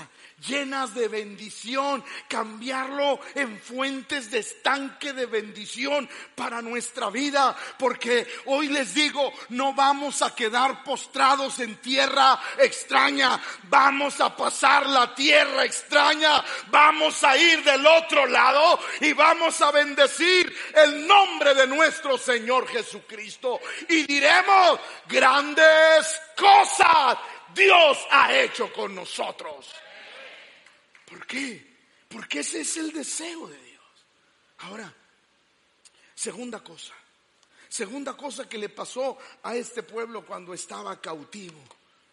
llenas de bendición, cambiarlo en fuentes de estanque de bendición para nuestra vida, porque hoy les digo, no vamos a quedar postrados en tierra extraña, vamos a pasar la tierra extraña, vamos a ir del otro lado y vamos a bendecir el nombre de nuestro Señor Jesucristo. Y diremos grandes cosas Dios ha hecho con nosotros. ¿Por qué? Porque ese es el deseo de Dios. Ahora, segunda cosa. Segunda cosa que le pasó a este pueblo cuando estaba cautivo.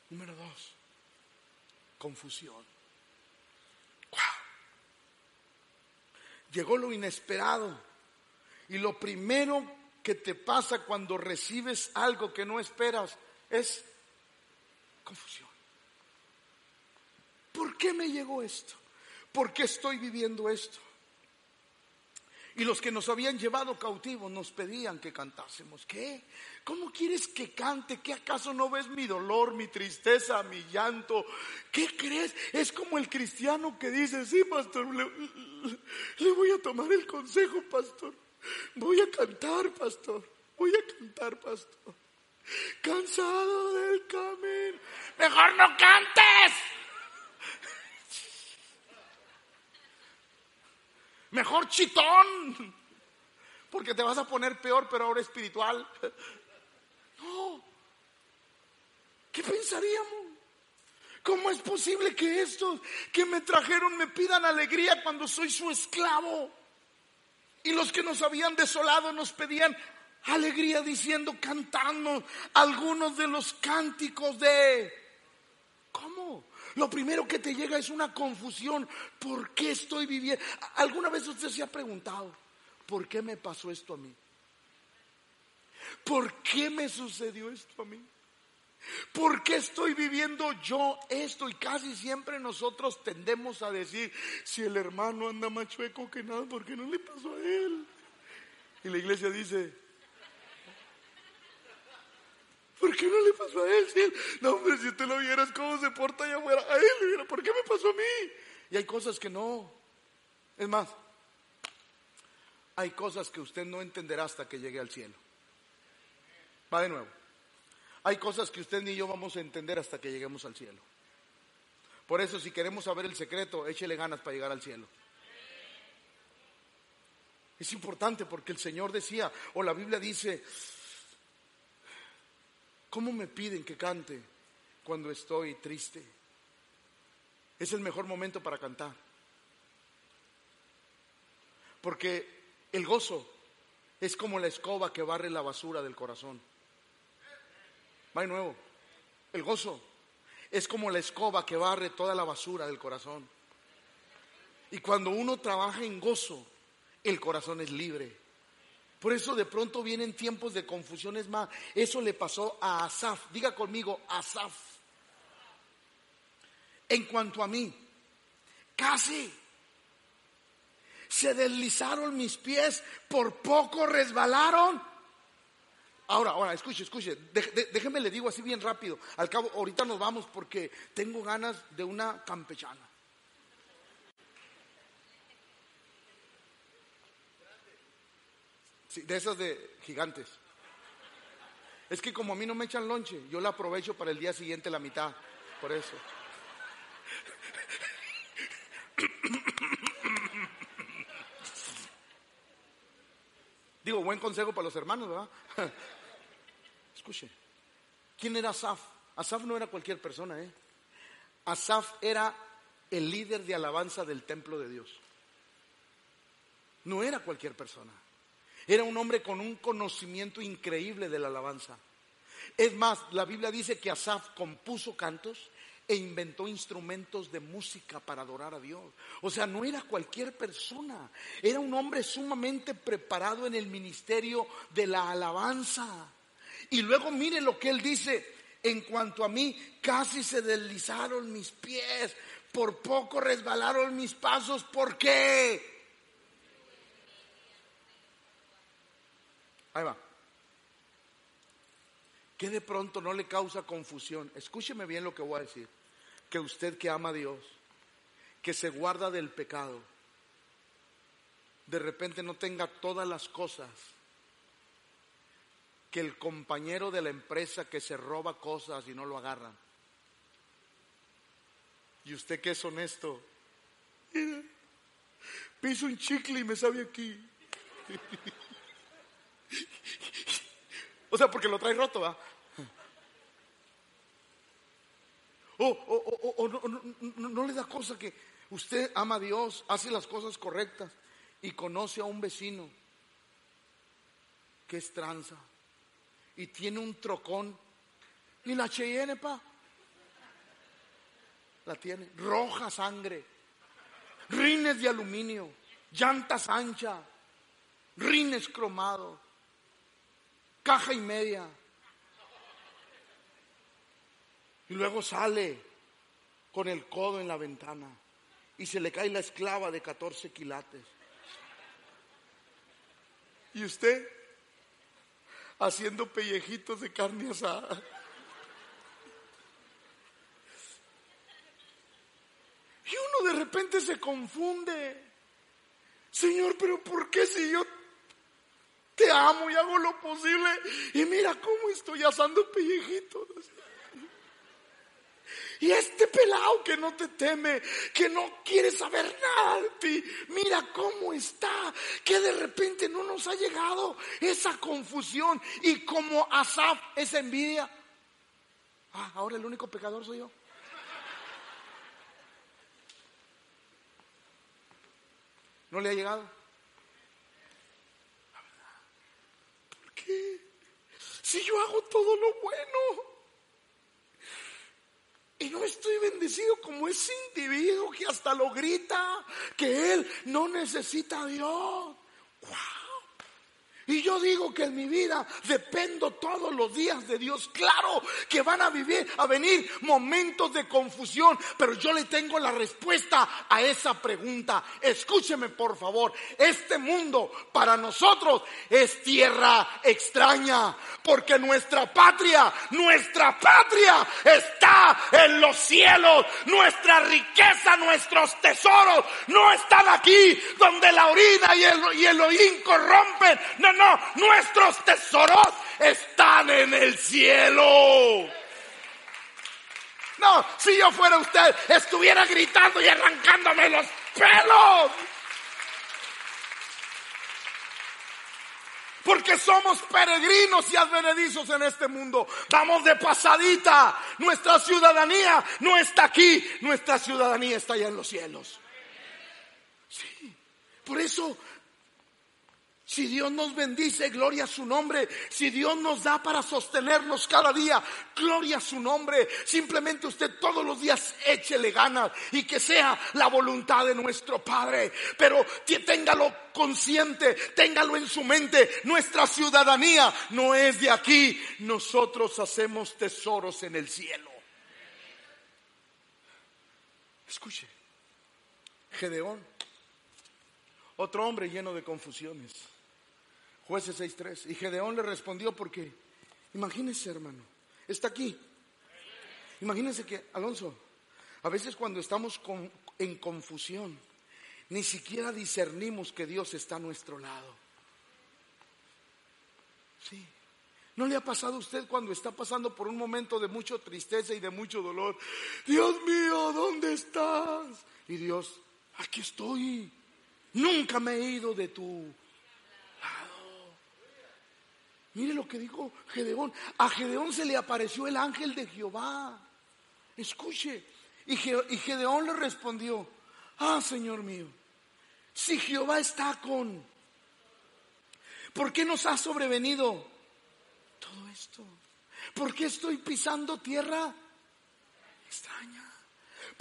Número dos, confusión. Llegó lo inesperado. Y lo primero que te pasa cuando recibes algo que no esperas es confusión. ¿Por qué me llegó esto? ¿Por qué estoy viviendo esto? Y los que nos habían llevado cautivos nos pedían que cantásemos. ¿Qué? ¿Cómo quieres que cante? ¿Qué acaso no ves mi dolor, mi tristeza, mi llanto? ¿Qué crees? Es como el cristiano que dice, sí, pastor, le, voy a tomar el consejo, pastor. Voy a cantar, pastor. Voy a cantar, pastor. Cansado del camino. Mejor no cantes. Mejor chitón. Porque te vas a poner peor, pero ahora espiritual. No. ¿Qué pensaríamos? ¿Cómo es posible que estos que me trajeron me pidan alegría cuando soy su esclavo? Y los que nos habían desolado nos pedían alegría diciendo, cantando algunos de los cánticos de... ¿Cómo? Lo primero que te llega es una confusión. ¿Por qué estoy viviendo? ¿Alguna vez usted se ha preguntado, ¿por qué me pasó esto a mí? ¿Por qué me sucedió esto a mí? ¿Por qué estoy viviendo yo esto? Y casi siempre nosotros tendemos a decir, si el hermano anda más chueco que nada, ¿por qué no le pasó a él? Y la iglesia dice, ¿Por qué no le pasó a él? no, hombre, si usted lo vieras cómo se porta allá afuera, a él, ¿por qué me pasó a mí? Y hay cosas que no. Es más, hay cosas que usted no entenderá hasta que llegue al cielo. Va de nuevo. Hay cosas que usted ni yo vamos a entender hasta que lleguemos al cielo. Por eso, si queremos saber el secreto, échele ganas para llegar al cielo. Es importante porque el Señor decía, o la Biblia dice, ¿Cómo me piden que cante cuando estoy triste? Es el mejor momento para cantar. Porque el gozo es como la escoba que barre la basura del corazón. Va de nuevo. El gozo es como la escoba que barre toda la basura del corazón. Y cuando uno trabaja en gozo, el corazón es libre. Por eso de pronto vienen tiempos de confusiones más. Eso le pasó a Asaf. Diga conmigo, Asaf. En cuanto a mí, casi se deslizaron mis pies, por poco resbalaron. Ahora, ahora, escuche, escuche, déjeme le digo así bien rápido. Al cabo, ahorita nos vamos porque tengo ganas de una campechana. De esas de gigantes. Es que como a mí no me echan lonche, yo la aprovecho para el día siguiente la mitad. Por eso. Digo, buen consejo para los hermanos. Escuche, ¿quién era Asaf? Asaf no era cualquier persona, ¿eh? Asaf era el líder de alabanza del templo de Dios. No era cualquier persona. Era un hombre con un conocimiento increíble de la alabanza. Es más, la Biblia dice que Asaf compuso cantos e inventó instrumentos de música para adorar a Dios. O sea, no era cualquier persona, era un hombre sumamente preparado en el ministerio de la alabanza. Y luego mire lo que él dice, en cuanto a mí, casi se deslizaron mis pies, por poco resbalaron mis pasos, ¿por qué? Ahí va. Que de pronto no le causa confusión. Escúcheme bien lo que voy a decir. Que usted que ama a Dios, que se guarda del pecado, de repente no tenga todas las cosas que el compañero de la empresa que se roba cosas y no lo agarra. Y usted que es honesto, piso un chicle y me sabe aquí. O sea, porque lo trae roto, ¿va? O, no, le da cosa que usted ama a Dios, hace las cosas correctas y conoce a un vecino que es tranza y tiene un trocón. Y la Cheyenne, pa. La tiene, roja sangre, rines de aluminio, llantas anchas, rines cromados caja y media. Y luego sale con el codo en la ventana y se le cae la esclava de 14 quilates. Y usted haciendo pellejitos de carne asada. Y uno de repente se confunde. Señor, pero ¿por qué si yo te amo y hago lo posible. Y mira cómo estoy asando pellejitos. Y este pelado que no te teme, que no quiere saber nada de ti, mira cómo está, que de repente no nos ha llegado esa confusión y como Asaf esa envidia. Ah, ahora el único pecador soy yo. ¿No le ha llegado? Si yo hago todo lo bueno y no estoy bendecido como ese individuo que hasta lo grita, que él no necesita a Dios. Y yo digo que en mi vida dependo todos los días de Dios. Claro que van a vivir, a venir momentos de confusión, pero yo le tengo la respuesta a esa pregunta. Escúcheme por favor, este mundo para nosotros es tierra extraña, porque nuestra patria, nuestra patria está en los cielos. Nuestra riqueza, nuestros tesoros no están aquí donde la orina y el, y el oín corrompen. No, nuestros tesoros están en el cielo. No, si yo fuera usted, estuviera gritando y arrancándome los pelos. Porque somos peregrinos y advenedizos en este mundo. Vamos de pasadita. Nuestra ciudadanía no está aquí. Nuestra ciudadanía está allá en los cielos. Sí. Por eso Si Dios nos bendice, gloria a su nombre. Si Dios nos da para sostenernos cada día, gloria a su nombre. Simplemente usted todos los días échele ganas y que sea la voluntad de nuestro Padre. Pero téngalo consciente, téngalo en su mente. Nuestra ciudadanía no es de aquí. Nosotros hacemos tesoros en el cielo. Escuche, Gedeón, otro hombre lleno de confusiones. Jueces 6.3. Y Gedeón le respondió porque, imagínese hermano, está aquí. Imagínense que, Alonso, a veces cuando estamos en confusión, ni siquiera discernimos que Dios está a nuestro lado. Sí. ¿No le ha pasado a usted cuando está pasando por un momento de mucha tristeza y de mucho dolor? Dios mío, ¿dónde estás? Y Dios, aquí estoy. Nunca me he ido de tu Mire lo que dijo Gedeón. A Gedeón se le apareció el ángel de Jehová. Escuche. Y, Gedeón le respondió, ah, Señor mío, si Jehová está con, ¿por qué nos ha sobrevenido todo esto? ¿Por qué estoy pisando tierra extraña?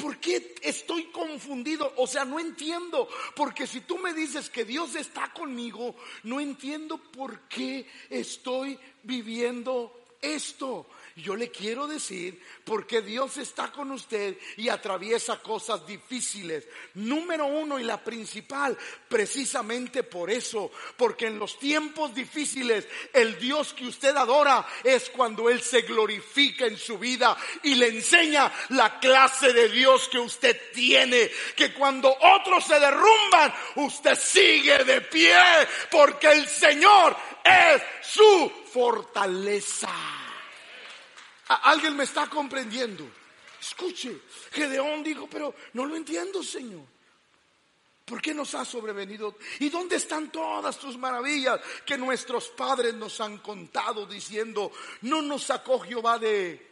¿Por qué estoy confundido? O sea, no entiendo. Porque si tú me dices que Dios está conmigo, no entiendo por qué estoy viviendo esto. Yo le quiero decir porque Dios está con usted y atraviesa cosas difíciles. Número uno y la principal, precisamente por eso, porque en los tiempos difíciles el Dios que usted adora es cuando Él se glorifica en su vida y le enseña la clase de Dios que usted tiene, que cuando otros se derrumban, usted sigue de pie, porque el Señor es su fortaleza. ¿Alguien me está comprendiendo? Escuche, Gedeón dijo, pero no lo entiendo, Señor. ¿Por qué nos ha sobrevenido? ¿Y dónde están todas tus maravillas que nuestros padres nos han contado diciendo, no nos sacó Jehová de...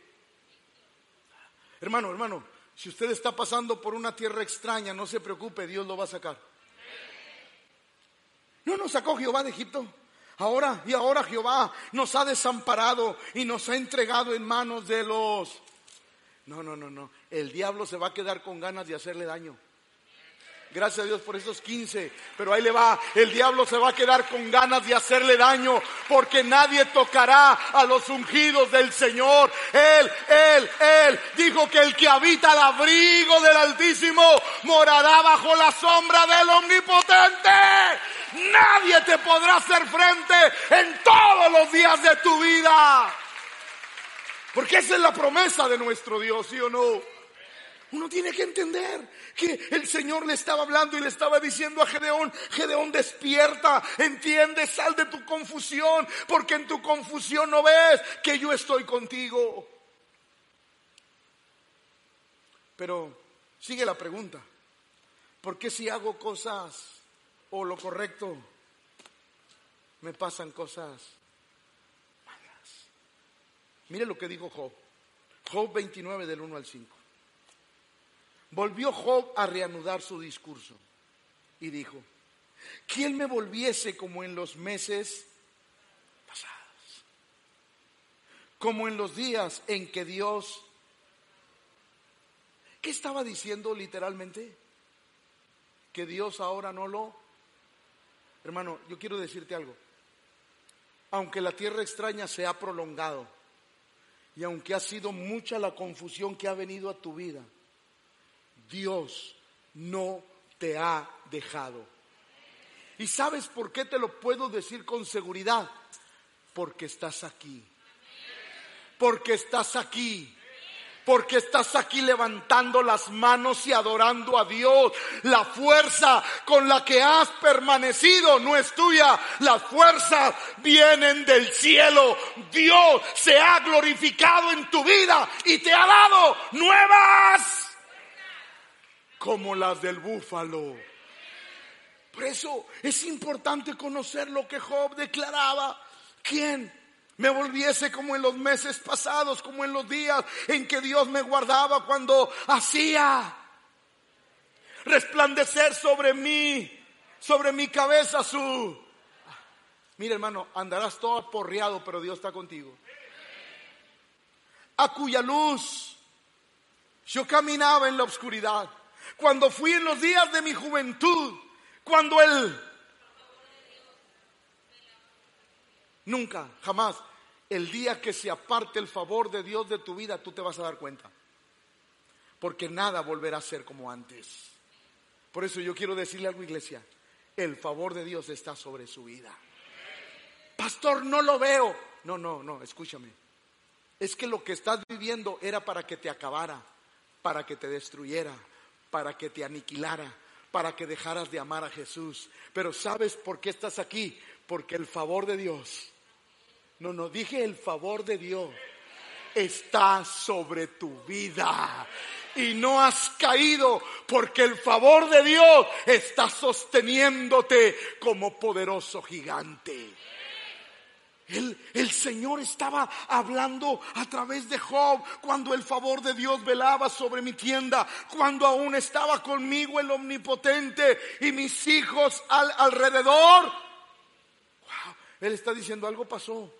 Hermano, hermano, si usted está pasando por una tierra extraña, no se preocupe, Dios lo va a sacar. No nos sacó Jehová de Egipto. Ahora y ahora Jehová nos ha desamparado y nos ha entregado en manos de los... No, no, no, no. El diablo se va a quedar con ganas de hacerle daño. Gracias a Dios por esos 15. Pero ahí le va. El diablo se va a quedar con ganas de hacerle daño. Porque nadie tocará a los ungidos del Señor. Él, él, él dijo que el que habita el abrigo del Altísimo morará bajo la sombra del Omnipotente. Nadie te podrá hacer frente en todos los días de tu vida. Porque esa es la promesa de nuestro Dios, ¿sí o no? Uno tiene que entender que el Señor le estaba hablando y le estaba diciendo a Gedeón, Gedeón despierta, entiende, sal de tu confusión, porque en tu confusión no ves que yo estoy contigo. Pero sigue la pregunta, ¿por qué si hago cosas o lo correcto, me pasan cosas malas. Mire lo que dijo Job. Job 29 del 1 al 5. Volvió Job a reanudar su discurso y dijo, ¿quién me volviese como en los meses pasados? Como en los días en que Dios... ¿Qué estaba diciendo literalmente? Que Dios ahora no lo Hermano, yo quiero decirte algo. Aunque la tierra extraña se ha prolongado y aunque ha sido mucha la confusión que ha venido a tu vida, Dios no te ha dejado. ¿Y sabes por qué te lo puedo decir con seguridad? Porque estás aquí. Porque estás aquí porque estás aquí levantando las manos y adorando a Dios. La fuerza con la que has permanecido no es tuya, las fuerzas vienen del cielo. Dios se ha glorificado en tu vida y te ha dado nuevas como las del búfalo. Por eso es importante conocer lo que Job declaraba. ¿Quién? me volviese como en los meses pasados, como en los días en que Dios me guardaba cuando hacía resplandecer sobre mí, sobre mi cabeza su... Mira hermano, andarás todo aporreado, pero Dios está contigo. A cuya luz yo caminaba en la oscuridad. Cuando fui en los días de mi juventud, cuando Él... Nunca, jamás. El día que se aparte el favor de Dios de tu vida, tú te vas a dar cuenta. Porque nada volverá a ser como antes. Por eso yo quiero decirle algo, iglesia. El favor de Dios está sobre su vida. Pastor, no lo veo. No, no, no, escúchame. Es que lo que estás viviendo era para que te acabara, para que te destruyera, para que te aniquilara, para que dejaras de amar a Jesús. Pero ¿sabes por qué estás aquí? Porque el favor de Dios, no, no, dije el favor de Dios está sobre tu vida. Y no has caído porque el favor de Dios está sosteniéndote como poderoso gigante. El, Señor estaba hablando a través de Job cuando el favor de Dios velaba sobre mi tienda, cuando aún estaba conmigo el omnipotente y mis hijos al, alrededor. Wow, él está diciendo algo pasó.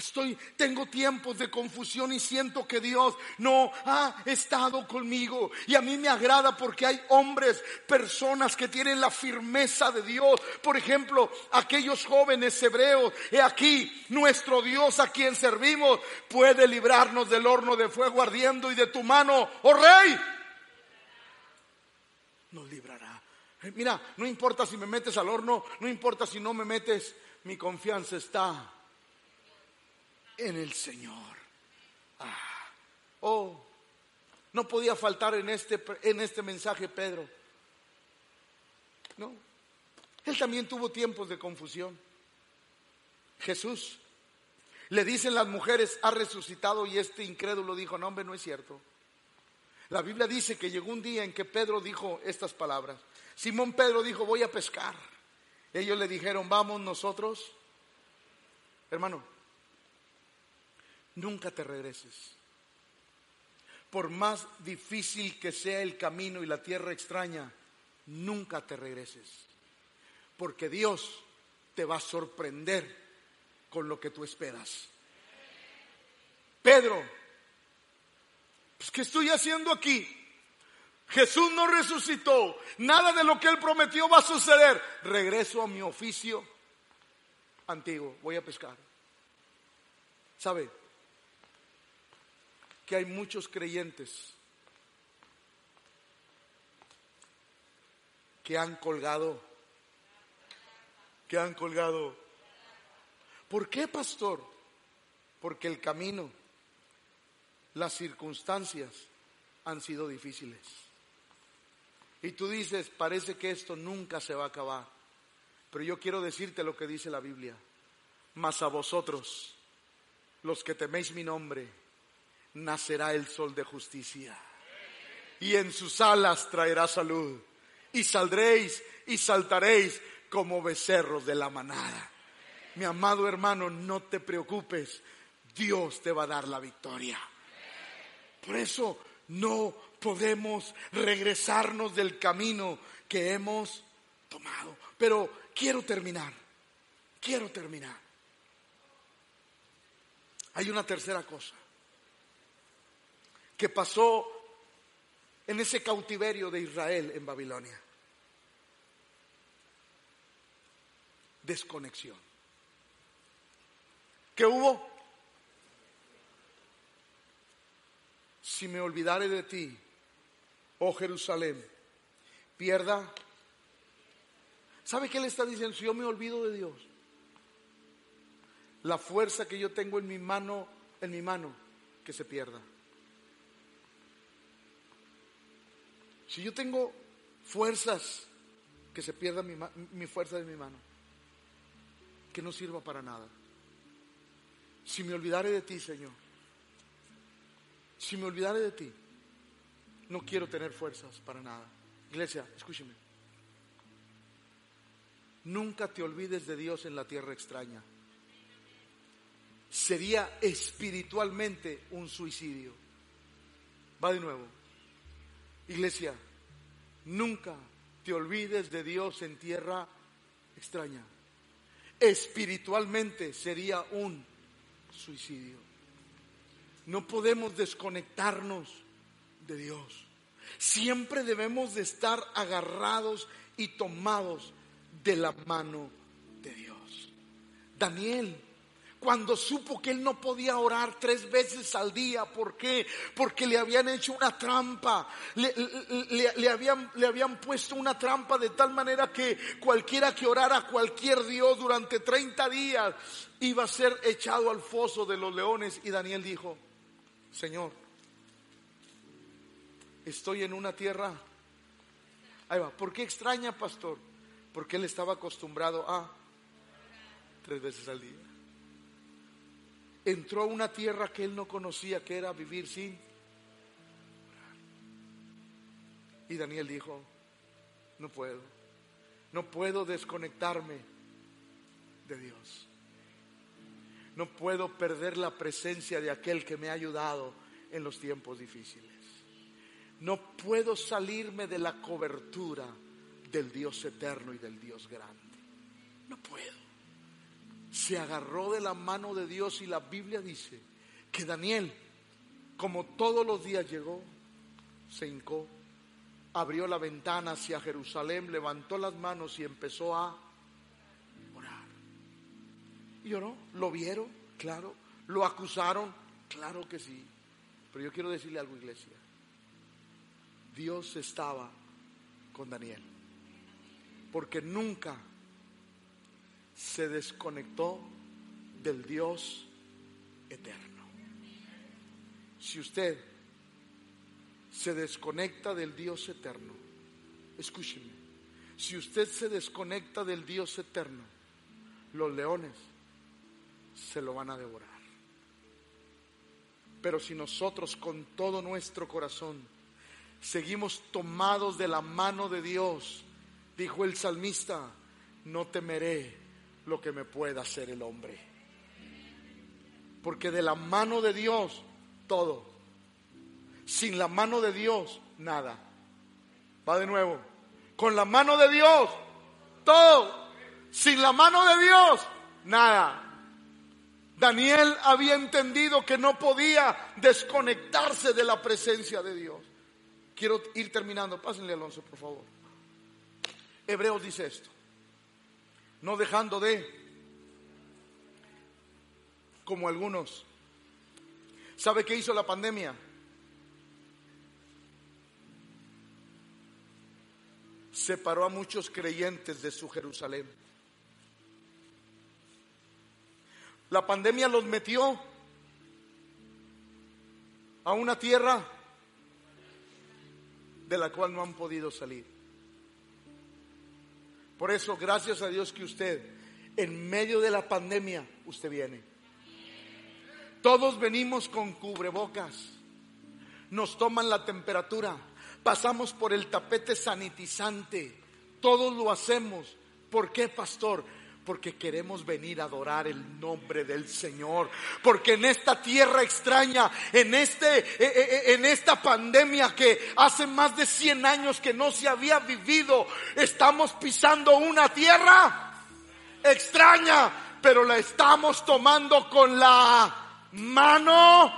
Estoy, tengo tiempos de confusión y siento que Dios no ha estado conmigo. Y a mí me agrada porque hay hombres, personas que tienen la firmeza de Dios. Por ejemplo, aquellos jóvenes hebreos, he aquí, nuestro Dios a quien servimos puede librarnos del horno de fuego ardiendo y de tu mano, oh rey, nos librará. Eh, mira, no importa si me metes al horno, no importa si no me metes, mi confianza está en el Señor. Ah, oh, no podía faltar en este, en este mensaje Pedro. No, él también tuvo tiempos de confusión. Jesús, le dicen las mujeres, ha resucitado y este incrédulo dijo, no hombre, no es cierto. La Biblia dice que llegó un día en que Pedro dijo estas palabras. Simón Pedro dijo, voy a pescar. Ellos le dijeron, vamos nosotros. Hermano, nunca te regreses. Por más difícil que sea el camino y la tierra extraña, nunca te regreses. Porque Dios te va a sorprender con lo que tú esperas. Pedro, pues, ¿qué estoy haciendo aquí? Jesús no resucitó. Nada de lo que él prometió va a suceder. Regreso a mi oficio antiguo. Voy a pescar. ¿Sabe? Que hay muchos creyentes que han colgado, que han colgado. ¿Por qué, pastor? Porque el camino, las circunstancias han sido difíciles. Y tú dices, parece que esto nunca se va a acabar. Pero yo quiero decirte lo que dice la Biblia. Mas a vosotros, los que teméis mi nombre, nacerá el sol de justicia. Y en sus alas traerá salud. Y saldréis y saltaréis como becerros de la manada. Mi amado hermano, no te preocupes. Dios te va a dar la victoria. Por eso no podemos regresarnos del camino que hemos tomado. Pero quiero terminar. Quiero terminar. Hay una tercera cosa que pasó en ese cautiverio de Israel en Babilonia. Desconexión. ¿Qué hubo? Si me olvidare de ti, oh Jerusalén, pierda. ¿Sabe qué le está diciendo? Si yo me olvido de Dios, la fuerza que yo tengo en mi mano, en mi mano, que se pierda. Si yo tengo fuerzas, que se pierda mi, fuerza de mi mano, que no sirva para nada. Si me olvidare de ti, Señor, si me olvidare de ti, no quiero tener fuerzas para nada. Iglesia, escúcheme. Nunca te olvides de Dios en la tierra extraña. Sería espiritualmente un suicidio. Va de nuevo. Iglesia, nunca te olvides de Dios en tierra extraña. espiritualmente sería un suicidio. No podemos desconectarnos de Dios. Siempre debemos de estar agarrados y tomados de la mano de Dios. Daniel cuando supo que él no podía orar tres veces al día. ¿Por qué? Porque le habían hecho una trampa. Le, habían, habían puesto una trampa de tal manera que cualquiera que orara a cualquier Dios durante 30 días iba a ser echado al foso de los leones. Y Daniel dijo, Señor, estoy en una tierra. Ahí va. ¿Por qué extraña, pastor? Porque él estaba acostumbrado a tres veces al día entró a una tierra que él no conocía, que era vivir sin. Y Daniel dijo, no puedo, no puedo desconectarme de Dios. No puedo perder la presencia de aquel que me ha ayudado en los tiempos difíciles. No puedo salirme de la cobertura del Dios eterno y del Dios grande. No puedo se agarró de la mano de Dios y la Biblia dice que Daniel, como todos los días llegó, se hincó, abrió la ventana hacia Jerusalén, levantó las manos y empezó a orar. Y oró, lo vieron, claro, lo acusaron, claro que sí. Pero yo quiero decirle algo, iglesia. Dios estaba con Daniel. Porque nunca se desconectó del Dios eterno. Si usted se desconecta del Dios eterno, escúcheme, si usted se desconecta del Dios eterno, los leones se lo van a devorar. Pero si nosotros con todo nuestro corazón seguimos tomados de la mano de Dios, dijo el salmista, no temeré lo que me pueda hacer el hombre. Porque de la mano de Dios, todo. Sin la mano de Dios, nada. Va de nuevo. Con la mano de Dios, todo. Sin la mano de Dios, nada. Daniel había entendido que no podía desconectarse de la presencia de Dios. Quiero ir terminando. Pásenle, Alonso, por favor. Hebreos dice esto no dejando de, como algunos. ¿Sabe qué hizo la pandemia? Separó a muchos creyentes de su Jerusalén. La pandemia los metió a una tierra de la cual no han podido salir. Por eso, gracias a Dios que usted, en medio de la pandemia, usted viene. Todos venimos con cubrebocas. Nos toman la temperatura. Pasamos por el tapete sanitizante. Todos lo hacemos. ¿Por qué, pastor? Porque queremos venir a adorar el nombre del Señor. Porque en esta tierra extraña, en, este, eh, eh, eh, en esta pandemia que hace más de 100 años que no se había vivido, estamos pisando una tierra extraña, pero la estamos tomando con la mano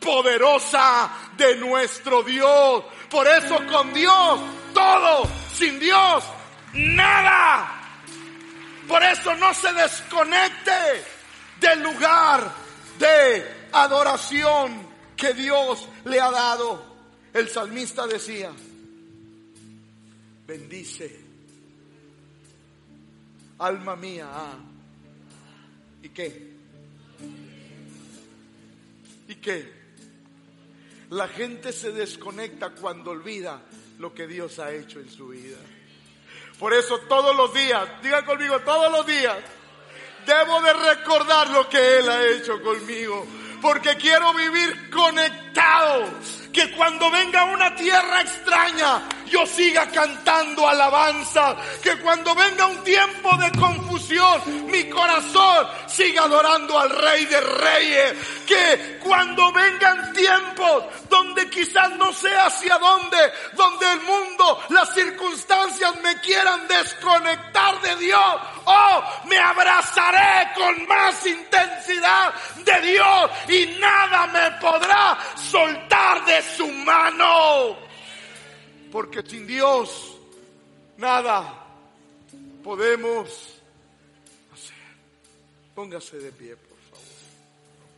poderosa de nuestro Dios. Por eso con Dios todo, sin Dios nada. Por eso no se desconecte del lugar de adoración que Dios le ha dado. El salmista decía, bendice, alma mía. Ah. ¿Y qué? ¿Y qué? La gente se desconecta cuando olvida lo que Dios ha hecho en su vida. Por eso todos los días, digan conmigo, todos los días, debo de recordar lo que Él ha hecho conmigo. Porque quiero vivir conectado. Que cuando venga una tierra extraña, yo siga cantando alabanza. Que cuando venga un tiempo de confusión, mi corazón siga adorando al Rey de Reyes. Que cuando vengan tiempos donde quizás no sé hacia dónde, donde el mundo, las circunstancias me quieran desconectar de Dios, oh, me abrazaré con más intensidad de Dios y nada me podrá soltar de su mano. Porque sin Dios nada podemos hacer. Póngase de pie.